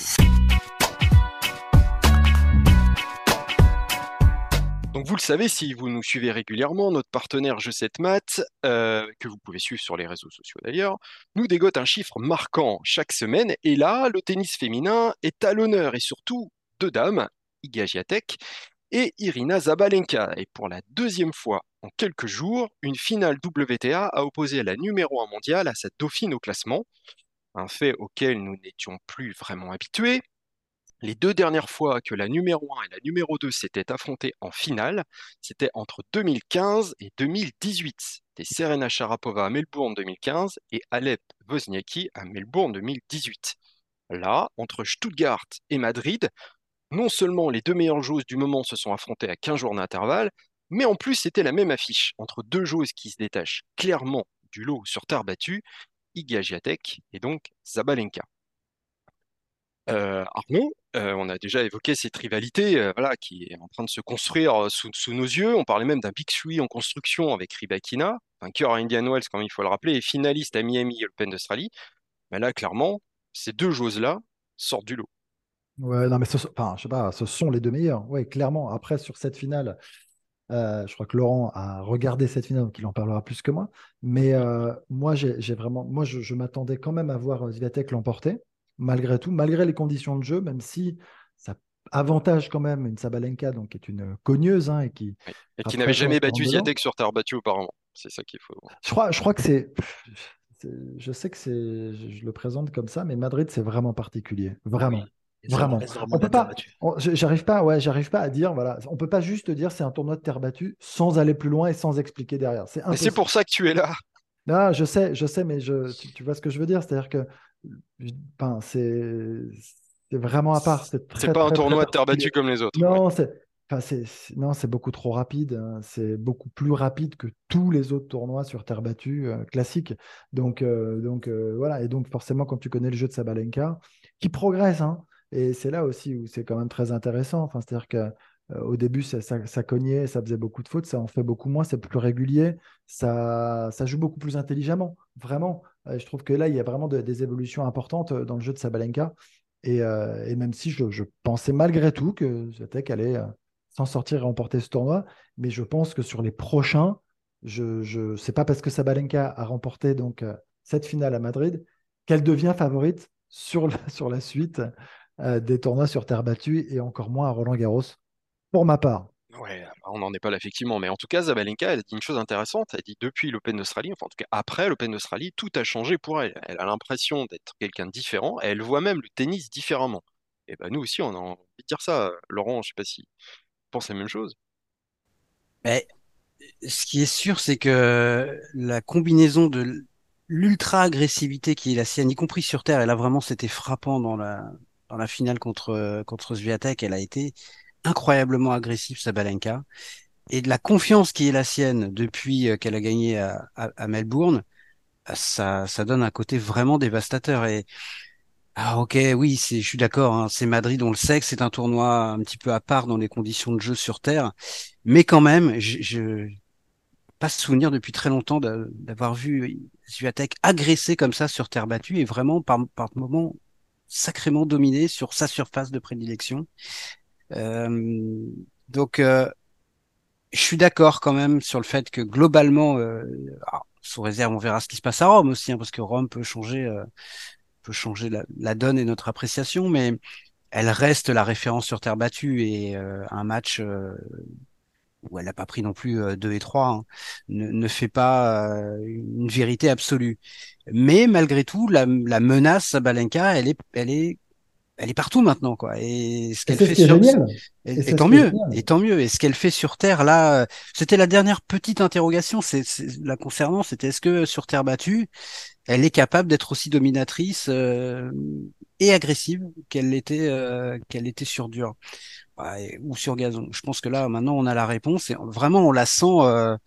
Donc vous le savez, si vous nous suivez régulièrement, notre partenaire Je 7 Math, euh, que vous pouvez suivre sur les réseaux sociaux d'ailleurs, nous dégote un chiffre marquant chaque semaine. Et là, le tennis féminin est à l'honneur et surtout deux dames, Iga et Irina Zabalenka. Et pour la deuxième fois en quelques jours, une finale WTA a opposé la numéro 1 mondiale à sa dauphine au classement, un fait auquel nous n'étions plus vraiment habitués. Les deux dernières fois que la numéro 1 et la numéro 2 s'étaient affrontées en finale, c'était entre 2015 et 2018. C'était Serena Sharapova à Melbourne 2015 et Alep Wozniacki à Melbourne 2018. Là, entre Stuttgart et Madrid, non seulement les deux meilleures joueuses du moment se sont affrontées à 15 jours d'intervalle, mais en plus c'était la même affiche entre deux joueuses qui se détachent clairement du lot sur terre battue, Iga Giatek et donc Zabalenka. Euh, Arnaud, euh, on a déjà évoqué cette rivalité euh, qui est en train de se construire sous, nos yeux. On parlait même d'un Big Three en construction avec Ribakina, vainqueur à Indian Wells, comme il faut le rappeler, et finaliste à Miami Open d'Australie. Mais là, clairement, ces deux joueuses-là sortent du lot. Ouais, non, mais ce, enfin, je sais pas, ce sont les deux meilleurs. Ouais, clairement. Après, sur cette finale, euh, je crois que Laurent a regardé cette finale, donc il en parlera plus que moi. Mais euh, moi, j'ai vraiment, moi, je, m'attendais quand même à voir Zviatek l'emporter, malgré tout, malgré les conditions de jeu, même si ça avantage quand même une Sabalenka, donc qui est une cogneuse hein, et qui et qui n'avait jamais battu Zviatek sur terre battue auparavant. C'est ça qu'il faut. Je crois, je crois que c'est je sais que c'est, je le présente comme ça, mais Madrid, c'est vraiment particulier. Vraiment. Vraiment. On peut pas. J'arrive pas. Ouais, j'arrive pas à dire. Voilà, on peut pas juste dire c'est un tournoi de terre battue sans aller plus loin et sans expliquer derrière. C'est. c'est pour ça que tu es là. Non, je sais, je sais, mais je, tu, vois ce que je veux dire, c'est-à-dire que, ben, c'est, c'est vraiment à part. C'est pas un tournoi de terre battue comme les autres. Non, c'est non, c'est beaucoup trop rapide. Hein. C'est beaucoup plus rapide que tous les autres tournois sur terre battue euh, classiques. Donc, euh, donc euh, voilà. Et donc, forcément, quand tu connais le jeu de Sabalenka, qui progresse, hein, et c'est là aussi où c'est quand même très intéressant. Enfin, c'est-à-dire qu'au début, ça, ça, cognait, ça faisait beaucoup de fautes, ça en fait beaucoup moins, c'est plus régulier, ça, ça joue beaucoup plus intelligemment, vraiment. je trouve que là, il y a vraiment des évolutions importantes dans le jeu de Sabalenka. Et, et même si je, je, pensais malgré tout que Zviatek allait s'en sortir et remporter ce tournoi. Mais je pense que sur les prochains, je, je pas parce que Sabalenka a remporté donc euh, cette finale à Madrid qu'elle devient favorite sur sur la suite euh, des tournois sur terre battue et encore moins à Roland Garros. Pour ma part. Ouais, on n'en est pas là effectivement, mais en tout cas, Zabalenka, elle a dit une chose intéressante. Elle dit depuis l'Open d'Australie, enfin en tout cas après l'Open d'Australie, tout a changé pour elle. Elle a l'impression d'être quelqu'un de différent. elle voit même le tennis différemment. Et ben nous aussi, on a envie de dire ça. Laurent, je sais pas si pense la même chose. Mais ce qui est sûr, c'est que la combinaison de l'ultra agressivité qui est la sienne, y compris sur terre, et là vraiment c'était frappant dans la dans la finale contre contre Sviatek, elle a été incroyablement agressive Sabalenka, et de la confiance qui est la sienne depuis qu'elle a gagné à, à, Melbourne, ça ça donne un côté vraiment dévastateur et ah ok, oui, je suis d'accord. Hein, c'est Madrid, on le sait que c'est un tournoi un petit peu à part dans les conditions de jeu sur terre, mais quand même, je, je pas souvenir depuis très longtemps d'avoir vu Zviatek agressé comme ça sur terre battue et vraiment par par moments sacrément dominé sur sa surface de prédilection. Euh, donc euh, je suis d'accord quand même sur le fait que globalement, euh, sous réserve, on verra ce qui se passe à Rome aussi, hein, parce que Rome peut changer euh, peut changer la, donne et notre appréciation, mais elle reste la référence sur terre battue et euh, un match euh, où elle n'a pas pris non plus 2 euh, et 3 hein, ne, fait pas une vérité absolue. Mais malgré tout, la, la menace à Balenka, elle est, elle est elle est partout maintenant, quoi. Et ce qu'elle fait sur, et, tant mieux, et tant mieux. Et ce qu'elle fait sur Terre, là, c'était la dernière petite interrogation, c'est la concernant, c'était est-ce que sur Terre battue, elle est capable d'être aussi dominatrice euh, et agressive qu'elle l'était, euh, qu'elle était sur dur ou sur gazon. Je pense que là, maintenant, on a la réponse et vraiment, on la sent. Euh,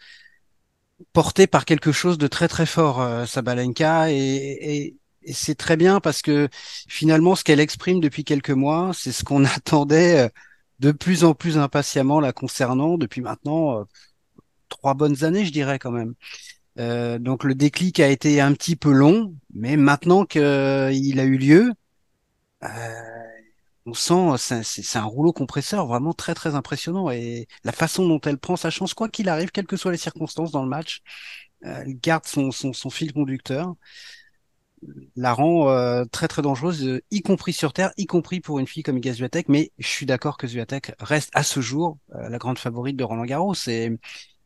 portée par quelque chose de très très fort, Sabalenka, et, et, et c'est très bien parce que finalement, ce qu'elle exprime depuis quelques mois, c'est ce qu'on attendait euh, de plus en plus impatiemment la concernant depuis maintenant euh, trois bonnes années, je dirais quand même. Euh, donc le déclic a été un petit peu long, mais maintenant qu'il a eu lieu, on sent c'est un rouleau compresseur vraiment très très impressionnant et la façon dont elle prend sa chance, quoi qu'il arrive, quelles que soient les circonstances dans le match, elle garde son, son, son fil conducteur la rend euh, très très dangereuse, euh, y compris sur Terre, y compris pour une fille comme Iga Swiatek. Mais je suis d'accord que Swiatek reste à ce jour euh, la grande favorite de Roland Garros. Et,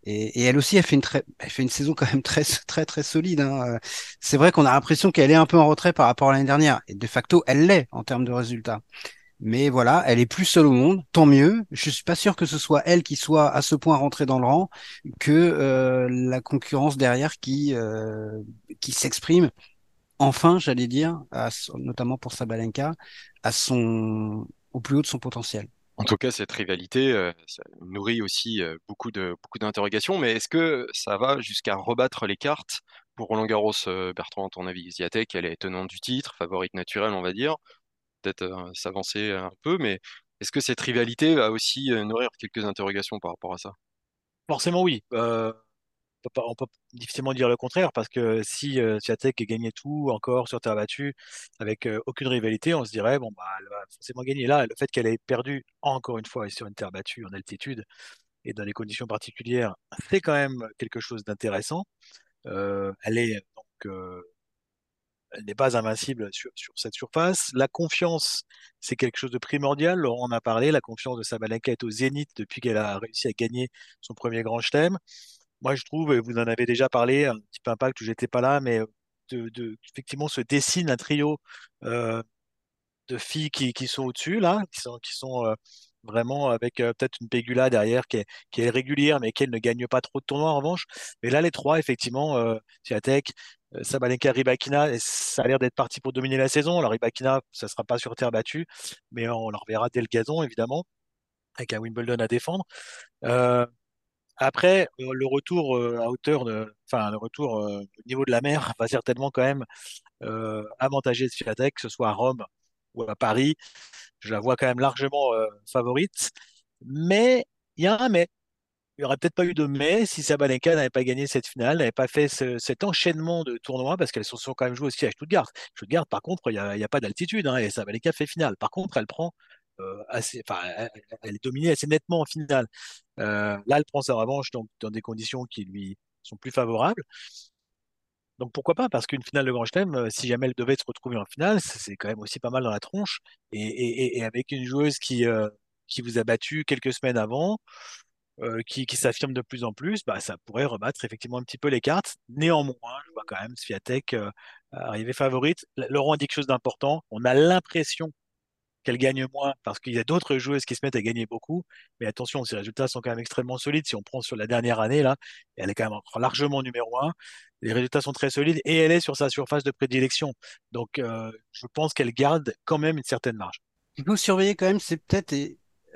et, elle aussi, elle fait une très, elle fait une saison quand même très très très solide. Hein. C'est vrai qu'on a l'impression qu'elle est un peu en retrait par rapport à l'année dernière. Et de facto, elle l'est en termes de résultats. Mais voilà, elle est plus seule au monde, tant mieux. Je suis pas sûr que ce soit elle qui soit à ce point rentrée dans le rang que la concurrence derrière qui qui s'exprime enfin, j'allais dire, notamment pour Sabalenka, à au plus haut de son potentiel. En tout cas, cette rivalité euh, nourrit aussi euh, beaucoup de beaucoup d'interrogations. Mais est-ce que ça va jusqu'à rebattre les cartes pour Roland Garros, euh, Bertrand, à ton avis? Ziatek, elle est tenante du titre, favorite naturelle, on va dire. Peut-être s'avancer un peu, mais est-ce que cette rivalité va aussi nourrir quelques interrogations par rapport à ça? Forcément, oui on peut difficilement dire le contraire parce que si euh, gagnait tout encore sur terre battue avec euh, aucune rivalité, on se dirait bon bah elle va forcément gagner. Là, le fait qu'elle ait perdu encore une fois sur une terre battue en altitude et dans des conditions particulières, c'est quand même quelque chose d'intéressant. Euh, elle est donc elle n'est pas invincible sur, cette surface. La confiance, c'est quelque chose de primordial. Laurent en a parlé. La confiance de Sabalenka est au zénith depuis qu'elle a réussi à gagner son premier grand chelem moi, je trouve, et vous en avez déjà parlé, un petit peu impact où j'étais pas là, mais de, effectivement se dessine un trio euh, de filles qui, qui sont au-dessus, là, qui sont, qui sont euh, vraiment avec euh, peut-être une Pégula derrière qui est, régulière, mais qui ne gagne pas trop de tournois en revanche. Mais là, les trois, effectivement, euh, Tiatek, Sabalenka, Ribakina, ça a l'air d'être parti pour dominer la saison. Alors Ribakina, ça sera pas sur terre battue, mais on la reverra dès le gazon, évidemment. avec un Wimbledon à défendre. après, le retour à hauteur de, enfin, le retour au niveau de la mer va certainement quand même avantager Sviatek, que ce soit à Rome ou à Paris. Je la vois quand même largement favorite. Mais il y a un mais il n'y aurait peut-être pas eu de mai si Sabalenka n'avait pas gagné cette finale, n'avait pas fait cet enchaînement de tournois, parce qu'elles se sont quand même jouées aussi à Stuttgart. Stuttgart, par contre, il n'y a, pas d'altitude, hein, et Sabalenka fait finale. Par contre, elle prend euh, assez, elle, est dominée assez nettement en finale. Euh, là, elle prend sa revanche dans, des conditions qui lui sont plus favorables. Donc pourquoi pas? Parce qu'une finale de Grand Chelem, euh, si jamais elle devait se retrouver en finale, c'est quand même aussi pas mal dans la tronche. Et, avec une joueuse qui, qui vous a battu quelques semaines avant, euh, qui, s'affirme de plus en plus, bah, ça pourrait rebattre effectivement un petit peu les cartes. Néanmoins, je vois quand même Sviatek euh, arriver favorite. Laurent a dit quelque chose d'important. On a l'impression qu'elle gagne moins parce qu'il y a d'autres joueuses qui se mettent à gagner beaucoup. Mais attention, ces résultats sont quand même extrêmement solides. Si on prend sur la dernière année, là, elle est quand même largement numéro un. Les résultats sont très solides et elle est sur sa surface de prédilection. Donc, euh, je pense qu'elle garde quand même une certaine marge. Il faut surveiller quand même, c'est peut-être,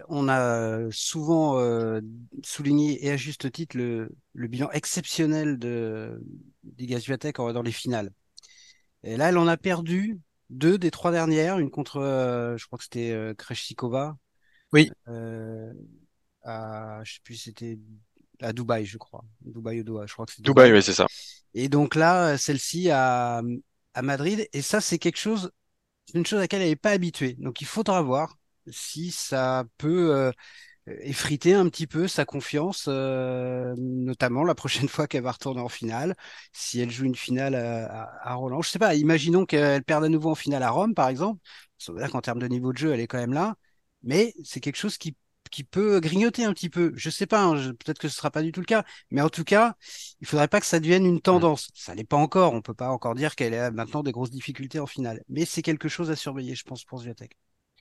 on a souvent euh, souligné et à juste titre le, bilan exceptionnel de d'Iga dans les finales. Et là, elle en a perdu deux des trois dernières, une contre, euh, je crois que c'était euh, Kreshikova. Oui. à, je sais plus, c'était à Dubaï, je crois. Dubaï ou Doha, je crois que c'est Dubaï, oui, c'est ça. Et donc là, celle-ci à, à Madrid. Et ça, c'est quelque chose, c'est une chose à laquelle elle n'est pas habituée. Donc il faudra voir si ça peut euh, effriter un petit peu sa confiance, euh, notamment la prochaine fois qu'elle va retourner en finale, si elle joue une finale à, Roland. Je sais pas, imaginons qu'elle perde à nouveau en finale à Rome, par exemple. Ça veut dire qu'en termes de niveau de jeu, elle est quand même là, mais c'est quelque chose qui qui peut grignoter un petit peu. Je sais pas, hein, peut-être que ce sera pas du tout le cas, mais en tout cas, il faudrait pas que ça devienne une tendance. Ça l'est pas encore. On peut pas encore dire qu'elle a maintenant des grosses difficultés en finale, mais c'est quelque chose à surveiller, je pense, pour Zviatek.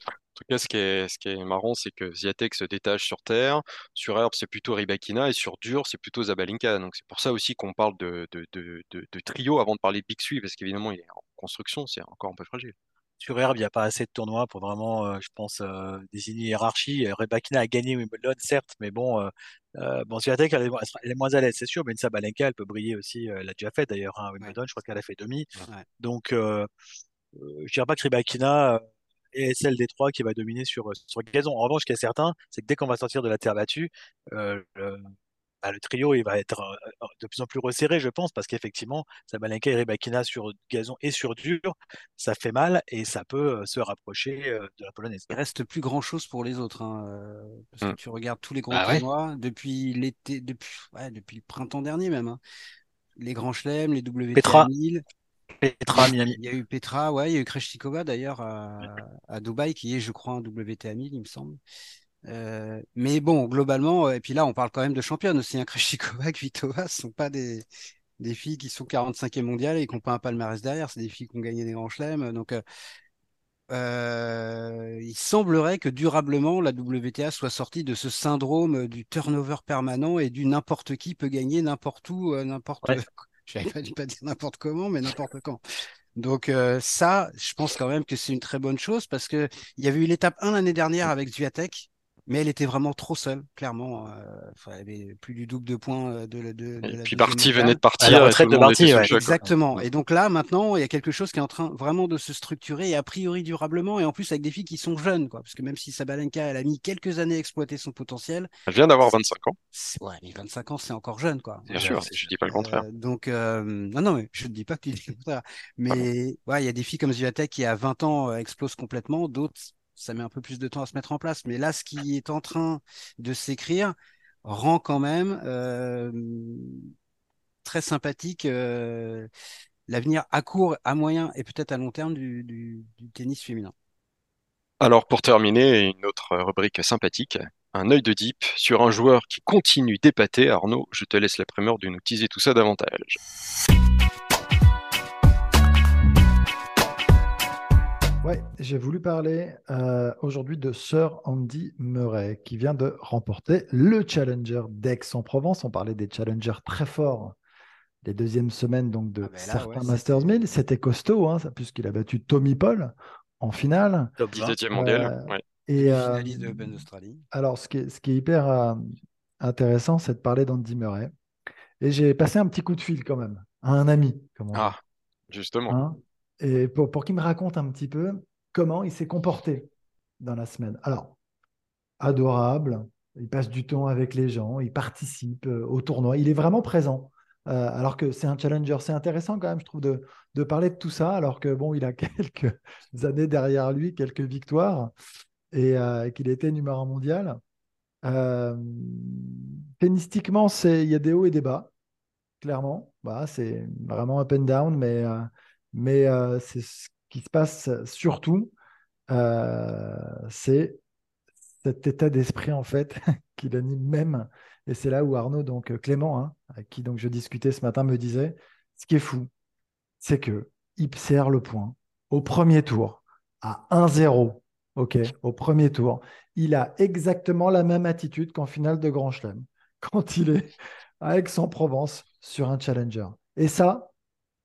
En tout cas, ce qui est, ce qui est marrant, c'est que Ziatek se détache sur terre, sur herbe, c'est plutôt Ribakina, et sur dur, c'est plutôt Zabalenka. Donc c'est pour ça aussi qu'on parle de, de, de, de, trio avant de parler de Big parce qu'évidemment, il est en construction, c'est encore un peu fragile. Sur herbe, il n'y a pas assez de tournois pour vraiment, euh, je pense, euh, désigner hiérarchie. Rebakina a gagné Wimbledon, certes, mais bon, euh, bon Ziatek, elle, est moins à l'aise, c'est sûr, mais une Zabalenka, elle peut briller aussi. elle l'a déjà fait d'ailleurs, hein, Wimbledon, je crois qu'elle a fait demi. Donc, je ne dirais pas que Ribakina et celle des trois qui va dominer sur, sur gazon. En revanche, ce qui est certain, c'est que dès qu'on va sortir de la terre battue, euh, bah, le, trio il va être euh, de plus en plus resserré, je pense, parce qu'effectivement, Sabalenka et Rybakina sur gazon et sur dur, ça fait mal et ça peut euh, se rapprocher de la polonaise. Il reste plus grand chose pour les autres, hein, parce que mmh. tu regardes tous les grands ah tournois depuis l'été, depuis, depuis le printemps dernier même. Hein. Les grands chelems, les WTA 1000, Petra, Miami. Il y a eu Petra, ouais, il y a eu Kreshtikova d'ailleurs à, à, Dubaï, qui est, je crois, en WTA 1000, il me semble. Euh, mais bon, globalement, euh, et puis là, on parle quand même de championnes aussi. Hein, Kreshtikova, Kvitova, ce sont pas des, des filles qui sont 45e mondiales et qui n'ont pas un palmarès derrière. C'est des filles qui ont gagné des grands chelems. Donc, euh, il semblerait que durablement la WTA soit sortie de ce syndrome du turnover permanent et du n'importe qui peut gagner n'importe où, n'importe je pas pas dire n'importe comment, mais n'importe quand. Donc euh, ça, je pense quand même que c'est une très bonne chose parce que il y avait eu l'étape 1 l'année dernière avec Zviatek mais elle était vraiment trop seule, clairement. Euh, elle avait plus du double de points euh, de, de, de, et puis Parti venait de partir. La retraite de Parti, Exactement. Et donc là, maintenant, il y a quelque chose qui est en train vraiment de se structurer et a priori durablement, et en plus avec des filles qui sont jeunes, quoi. Parce que même si Sabalenka, elle a mis quelques années à exploiter son potentiel. Elle vient d'avoir 25 ans. Ouais, mais 25 ans, c'est encore jeune, quoi. Bien sûr, je dis pas le contraire. Euh, donc, non, non, mais je ne dis pas que tu dis le contraire. Mais ouais, il y a des filles comme Zviatek qui, à 20 ans, explosent complètement, d'autres ça met un peu plus de temps à se mettre en place. Mais là, ce qui est en train de s'écrire rend quand même euh, très sympathique euh, l'avenir à court, à moyen et peut-être à long terme du, tennis féminin. Alors pour terminer, une autre rubrique sympathique, un œil de deep sur un joueur qui continue d'épater. Arnaud, je te laisse la primeur de nous teaser tout ça davantage. Ouais, j'ai voulu parler euh, aujourd'hui de Sir Andy Murray qui vient de remporter le Challenger d'Aix-en-Provence. On parlait des challengers très forts les deuxièmes semaines donc de ah, certains Masters 1000. C'était costaud hein, puisqu'il a battu Tommy Paul en finale. Top 17e mondial. Euh, Et finaliste de l'Open d'Australie. Alors, ce qui est, ce qui est hyper intéressant, c'est de parler d'Andy Murray. Et j'ai passé un petit coup de fil quand même à un ami. Comme ah, justement. Hein, et pour, qu'il me raconte un petit peu comment il s'est comporté dans la semaine. Alors, adorable, il passe du temps avec les gens, il participe euh, au tournoi, il est vraiment présent. Euh, alors que c'est un challenger, c'est intéressant quand même, je trouve, de, parler de tout ça, alors que bon, il a quelques années derrière lui, quelques victoires, et euh, qu'il était numéro un mondial. Euh, il y a des hauts et des bas, clairement. Bah, c'est vraiment up and down, mais, mais c'est ce qui se passe surtout, c'est cet état d'esprit en fait qui l'anime même. Et c'est là où Arnaud, donc euh, Clément, hein, avec qui donc je discutais ce matin, me disait ce qui est fou, c'est que il le point au premier tour à 1-0. Ok, au premier tour, il a exactement la même attitude qu'en finale de Grand Chelem, quand il est à Aix-en-Provence sur un challenger. Et ça,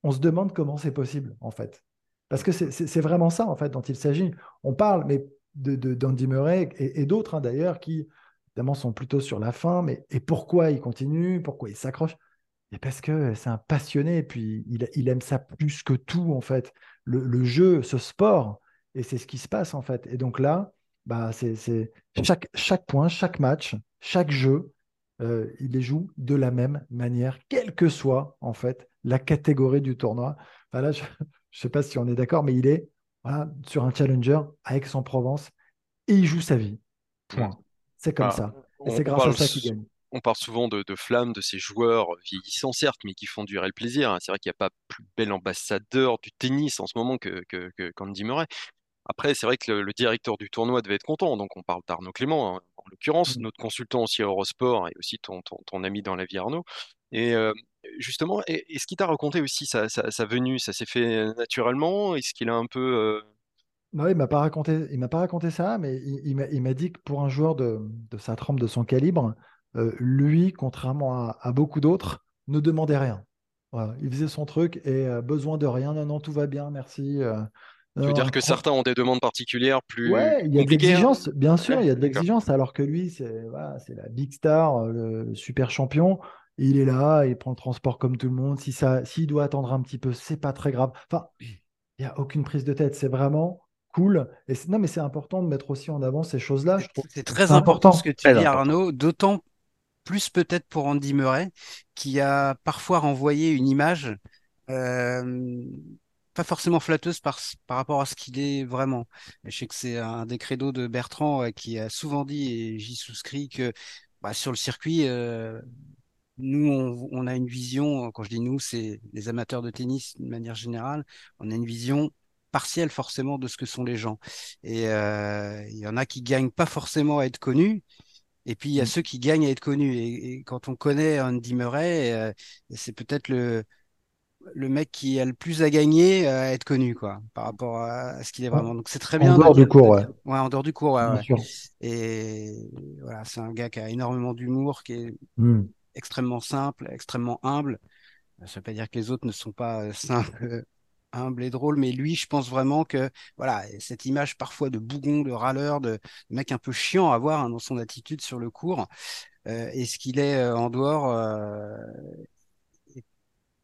on se demande comment c'est possible, en fait. Parce que c'est vraiment ça, en fait, dont il s'agit. On parle, mais d'Andy Murray et, d'autres hein, d'ailleurs qui évidemment sont plutôt sur la fin. Mais et pourquoi il continue Pourquoi il s'accroche et parce que c'est un passionné, puis il, aime ça plus que tout, en fait. Le, jeu, ce sport, et c'est ce qui se passe, en fait. Et donc là, bah, c'est chaque, chaque point, chaque match, chaque jeu, euh, il les joue de la même manière, quelle que soit, en fait, la catégorie du tournoi. là, je ne sais pas si on est d'accord, mais il est sur un challenger à Aix-en-Provence et il joue sa vie. Point. Mm. C'est comme ah, ça. Et c'est grâce à ça qu'il gagne. On parle souvent de, de flammes de ces joueurs vieillissants, certes, mais qui font durer le plaisir. Hein. C'est vrai qu'il n'y a pas plus bel ambassadeur du tennis en ce moment que, que, Murray. Après, c'est vrai que le, directeur du tournoi devait être content. Donc, on parle d'Arnaud Clément, hein, en l'occurrence, mm. notre consultant aussi à Eurosport et aussi ton, ton, ami dans la vie, Arnaud. Et euh, justement, est-ce qu'il t'a raconté aussi sa, sa, venue Ça s'est fait naturellement? Est-ce qu'il a un peu. Euh, non, il m'a pas raconté, il m'a pas raconté ça, mais il, il m'a dit que pour un joueur de, de, sa trempe, de son calibre, euh, lui, contrairement à, beaucoup d'autres, ne demandait rien. il faisait son truc et euh, besoin de rien. Non, non, tout va bien, merci. tu veux dire que certains ont des demandes particulières plus Ouais, il y a de hein? l'exigence, bien sûr, il y a de l'exigence, alors que lui, c'est voilà, la big star, le super champion il est là, il prend le transport comme tout le monde. Si ça, s'il doit attendre un petit peu, c'est pas très grave. Enfin, il n'y a aucune prise de tête. C'est vraiment cool. Et non, mais c'est important de mettre aussi en avant ces choses-là. C'est très important, ce que tu dis, Arnaud. D'autant plus peut-être pour Andy Murray, qui a parfois renvoyé une image euh, pas forcément flatteuse par, par rapport à ce qu'il est vraiment. Je sais que c'est un des credos de Bertrand euh, qui a souvent dit, et j'y souscris, que bah, sur le circuit, euh, nous, on, a une vision, quand je dis nous, c'est les amateurs de tennis de manière générale, on a une vision partielle forcément de ce que sont les gens. Et euh, il y en a qui gagnent pas forcément à être connus, et puis il y a mm. ceux qui gagnent à être connus. Et, quand on connaît Andy Murray, euh, c'est peut-être le, le mec qui a le plus à gagner à être connu, quoi, par rapport à ce qu'il est vraiment. Donc c'est très bien. En dehors du cours, ouais. ouais. en dehors du cours, ouais. Et voilà, c'est un gars qui a énormément d'humour, qui est mm extrêmement simple, extrêmement humble. Ça ne veut pas dire que les autres ne sont pas euh, simples, humbles et drôles, mais lui, je pense vraiment que voilà, cette image parfois de bougon, de râleur, de, mec un peu chiant à voir hein, dans son attitude sur le cours, euh, et ce qu'il est euh, en dehors,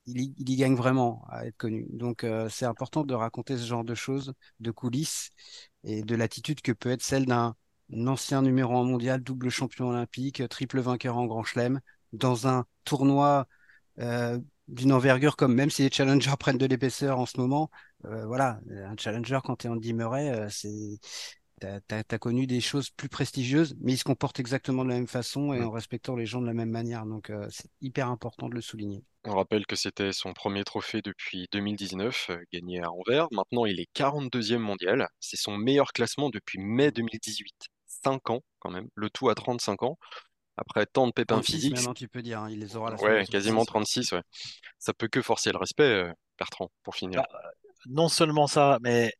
il y, gagne vraiment à être connu. Donc c'est important de raconter ce genre de choses, de coulisses et de l'attitude que peut être celle d'un ancien numéro 1 mondial, double champion olympique, triple vainqueur en Grand Chelem, dans un tournoi euh, d'une envergure comme même si les challengers prennent de l'épaisseur en ce moment, euh, voilà, un challenger quand tu es Andy Murray, euh, c'est tu as, connu des choses plus prestigieuses, mais il se comporte exactement de la même façon et en respectant les gens de la même manière. Donc c'est hyper important de le souligner. On rappelle que c'était son premier trophée depuis 2019, gagné à Anvers. Maintenant, il est 42e mondial. C'est son meilleur classement depuis mai 2018. 5 ans quand même, le tout à 35 ans après tant de pépins physiques. Maintenant, tu peux dire, hein, il les aura la Ouais, quasiment 36, ouais. Ça peut que forcer le respect, euh, Bertrand, pour finir. Bah, non seulement ça, mais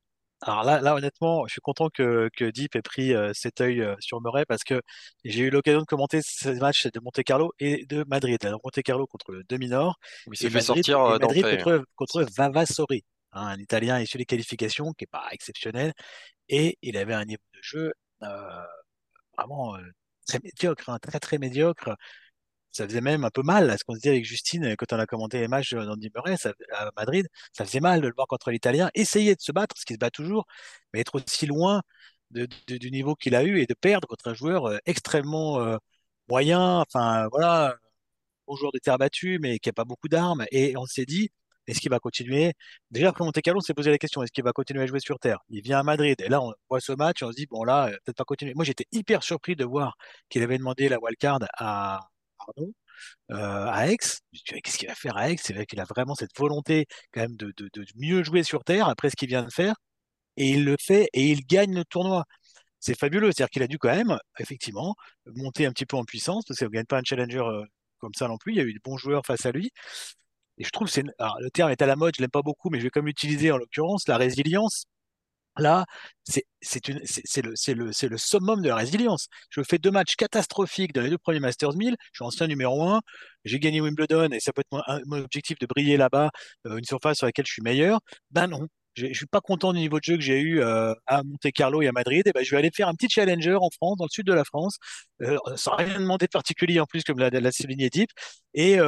alors là, là honnêtement, je suis content que, que Deep ait pris euh, cet œil euh, sur Murray parce que j'ai eu l'occasion de commenter ces matchs de Monte Carlo et de Madrid. Monte Carlo contre le demi-nord. Il s'est fait sortir Madrid contre, contre Vavasori, hein, un Italien issu des qualifications qui n'est pas exceptionnel. Et il avait un niveau de jeu vraiment très médiocre, hein, très très médiocre ça faisait même un peu mal à ce qu'on se dit avec Justine quand on a commenté les matchs d'Andy Murray à Madrid. Ça faisait mal de le voir contre l'Italien, essayer de se battre, ce qui se bat toujours, mais être aussi loin du niveau qu'il a eu et de perdre contre un joueur euh, extrêmement euh, moyen, enfin voilà, un joueur de terre battue, mais qui n'a pas beaucoup d'armes. Et on s'est dit, est-ce qu'il va continuer? Déjà après Monte Carlo, on s'est posé la question est-ce qu'il va continuer à jouer sur terre? Il vient à Madrid et là on voit ce match on se dit bon là peut-être pas continuer. Moi j'étais hyper surpris de voir qu'il avait demandé la wildcard à pardon, euh, à Aix. Qu'est-ce qu'il va faire à Aix? C'est vrai qu'il a vraiment cette volonté quand même de, mieux jouer sur terre après ce qu'il vient de faire. Et il le fait et il gagne le tournoi. C'est fabuleux. C'est-à-dire qu'il a dû quand même, effectivement, monter un petit peu en puissance parce qu'il ne gagne pas un challenger euh, comme ça non plus. Il y a eu de bons joueurs face à lui. Et je trouve que c'est. le terme est à la mode, je l'aime pas beaucoup, mais je vais comme utiliser en l'occurrence la résilience. Là, c'est le, summum de la résilience. Je fais deux matchs catastrophiques dans les deux premiers Masters 1000. Je suis ancien numéro 1. J'ai gagné Wimbledon et ça peut être mon, objectif de briller là-bas, euh, une surface sur laquelle je suis meilleur. Ben non, je ne suis pas content du niveau de jeu que j'ai eu euh, à Monte Carlo et à Madrid. Et ben, je vais aller faire un petit challenger en France, dans le sud de la France, euh, sans rien demander de particulier en plus, comme l'a souligné Deep. Et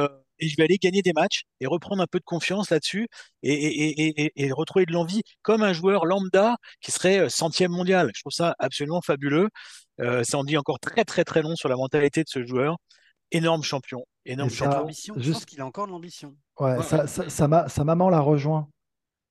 et je vais aller gagner des matchs et reprendre un peu de confiance là-dessus et, retrouver de l'envie comme un joueur lambda qui serait euh, centième mondial. Je trouve ça absolument fabuleux. Euh, ça en dit encore très très très long sur la mentalité de ce joueur. Énorme champion, énorme champion. Je pense qu'il a encore de l'ambition. Ouais, sa maman l'a rejoint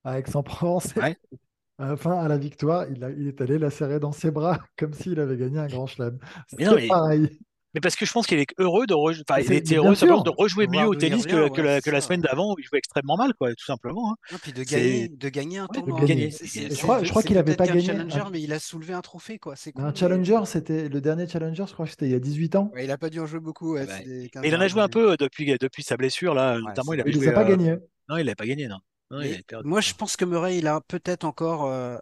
à Aix-en-Provence. Enfin, à la victoire, il, il, est allé la serrer dans ses bras comme s'il avait gagné un grand chelem. C'est pareil. Mais parce que je pense qu'il est heureux de, rejouer, enfin, il était heureux de rejouer mieux au tennis que, que, la, semaine d'avant où il jouait extrêmement mal, quoi, tout simplement. Hein. puis de gagner, de gagner un tournoi. je crois, je crois qu'il n'avait pas gagné. un challenger, mais il a soulevé un trophée, quoi. un challenger, c'était le dernier challenger, je crois que c'était il y a 18 ans. il n'a pas dû en jouer beaucoup. Ah bah, il en a joué un peu depuis, depuis sa blessure, là. Notamment, il pas gagné. Non, il n'avait pas gagné, non. Moi, je pense que Murray, il a peut-être encore euh,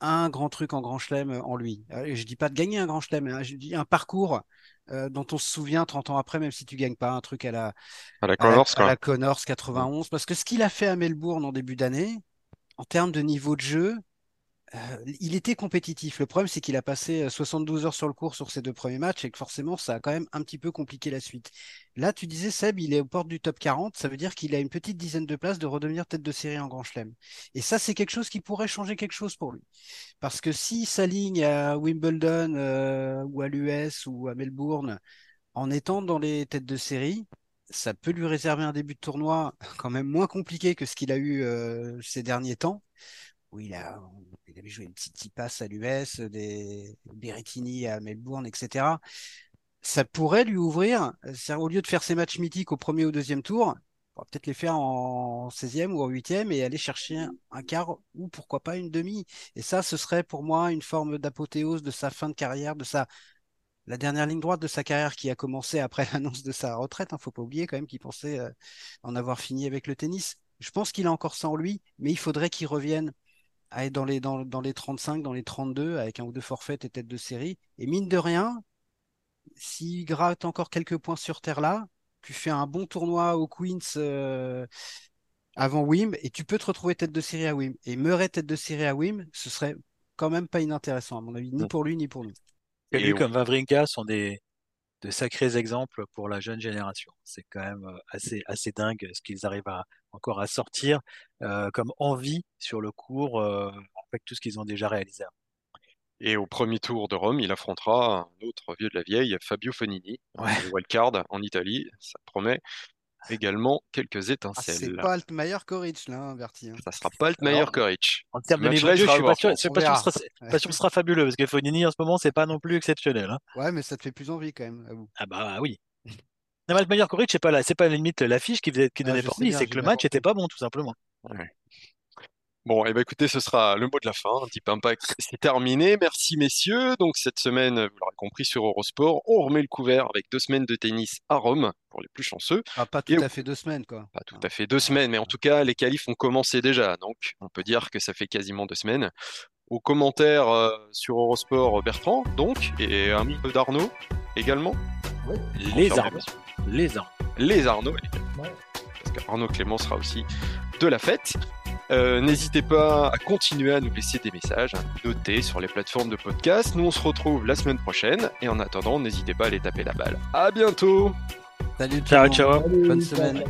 un grand truc en grand chelem en lui. Euh, je dis pas de gagner un grand chelem, hein, je dis un parcours euh, dont on se souvient 30 ans après, même si tu gagnes pas un truc à la, à la Connors, à la, 91. Parce que ce qu'il a fait à Melbourne en début d'année, en termes de niveau de jeu, euh, il était compétitif. Le problème, c'est qu'il a passé 72 euh, heures sur le cours sur ses deux premiers matchs et que forcément, ça a quand même un petit peu compliqué la suite. Là, tu disais, Seb, il est aux portes du top 40. Ça veut dire qu'il a une petite dizaine de places de redevenir tête de série en Grand Chelem. Et ça, c'est quelque chose qui pourrait changer quelque chose pour lui. Parce que s'il s'aligne à Wimbledon euh, ou à l'US ou à Melbourne en étant dans les têtes de série, ça peut lui réserver un début de tournoi quand même moins compliqué que ce qu'il a eu ces derniers temps où il, il avait joué une petite passe à l'US, des Berrettini à Melbourne, etc. Ça pourrait lui ouvrir, au lieu de faire ses matchs mythiques au premier ou deuxième tour, peut-être les faire en 16e ou en 8e et aller chercher un, quart ou pourquoi pas une demi. Et ça, ce serait pour moi une forme d'apothéose de sa fin de carrière, de sa la dernière ligne droite de sa carrière qui a commencé après l'annonce de sa retraite. Il hein, ne faut pas oublier quand même qu'il pensait euh, en avoir fini avec le tennis. Je pense qu'il a encore ça en lui, mais il faudrait qu'il revienne à dans les, dans, dans, les 35, dans les 32, avec un ou deux forfaits et tête de série. Et mine de rien, s'il gratte encore quelques points sur terre là, tu fais un bon tournoi au Queens euh, avant Wim et tu peux te retrouver tête de série à Wim. Et Murray tête de série à Wim, ce serait quand même pas inintéressant, à mon avis, ni pour lui ni pour nous. Et lui, comme Vavrinka, sont des, de sacrés exemples pour la jeune génération. C'est quand même euh, assez, assez dingue ce qu'ils arrivent à, encore à sortir euh, comme envie sur le cours euh, avec tout ce qu'ils ont déjà réalisé. Et au premier tour de Rome, il affrontera un autre vieux de la vieille, Fabio Fonini, ouais. wildcard en Italie. Ça promet également quelques ah, étincelles. c'est pas Altmaier Koric là, hein, Bertie. Hein. Ça sera pas Altmaier Koric. En termes de niveau je suis pas sûr, pas, pas, sûr que ce sera fabuleux parce que Fonini en ce moment, c'est pas non plus exceptionnel. Hein. Ouais, mais ça te fait plus envie quand même. À vous. Ah bah oui. Non, Altmaier Koric, c'est pas la, c'est pas limite l'affiche qui, qui ah, donnait ah, envie, c'est que le match était pas bon tout simplement. Ouais. Bon, et eh ben écoutez, ce sera le mot de la fin. Un petit impact, c'est terminé. Merci messieurs. Donc cette semaine, vous l'aurez compris sur Eurosport, on remet le couvert avec deux semaines de tennis à Rome pour les plus chanceux. Ah, pas tout à fait deux semaines, quoi. Pas tout à fait deux semaines, mais en tout cas, les qualifs ont commencé déjà. Donc on peut dire que ça fait quasiment deux semaines. Aux commentaires euh, sur Eurosport, Bertrand, donc, et un peu d'Arnaud également. Les Arnaud. Les Arnaud. Les Arnaud, parce qu'Arnaud Clément sera aussi de la fête. Euh, n'hésitez pas à continuer à nous laisser des messages, à nous noter sur les plateformes de podcast. Nous, on se retrouve la semaine prochaine. Et en attendant, n'hésitez pas à aller taper la balle. À bientôt. Salut, ciao, ciao. Bonne semaine.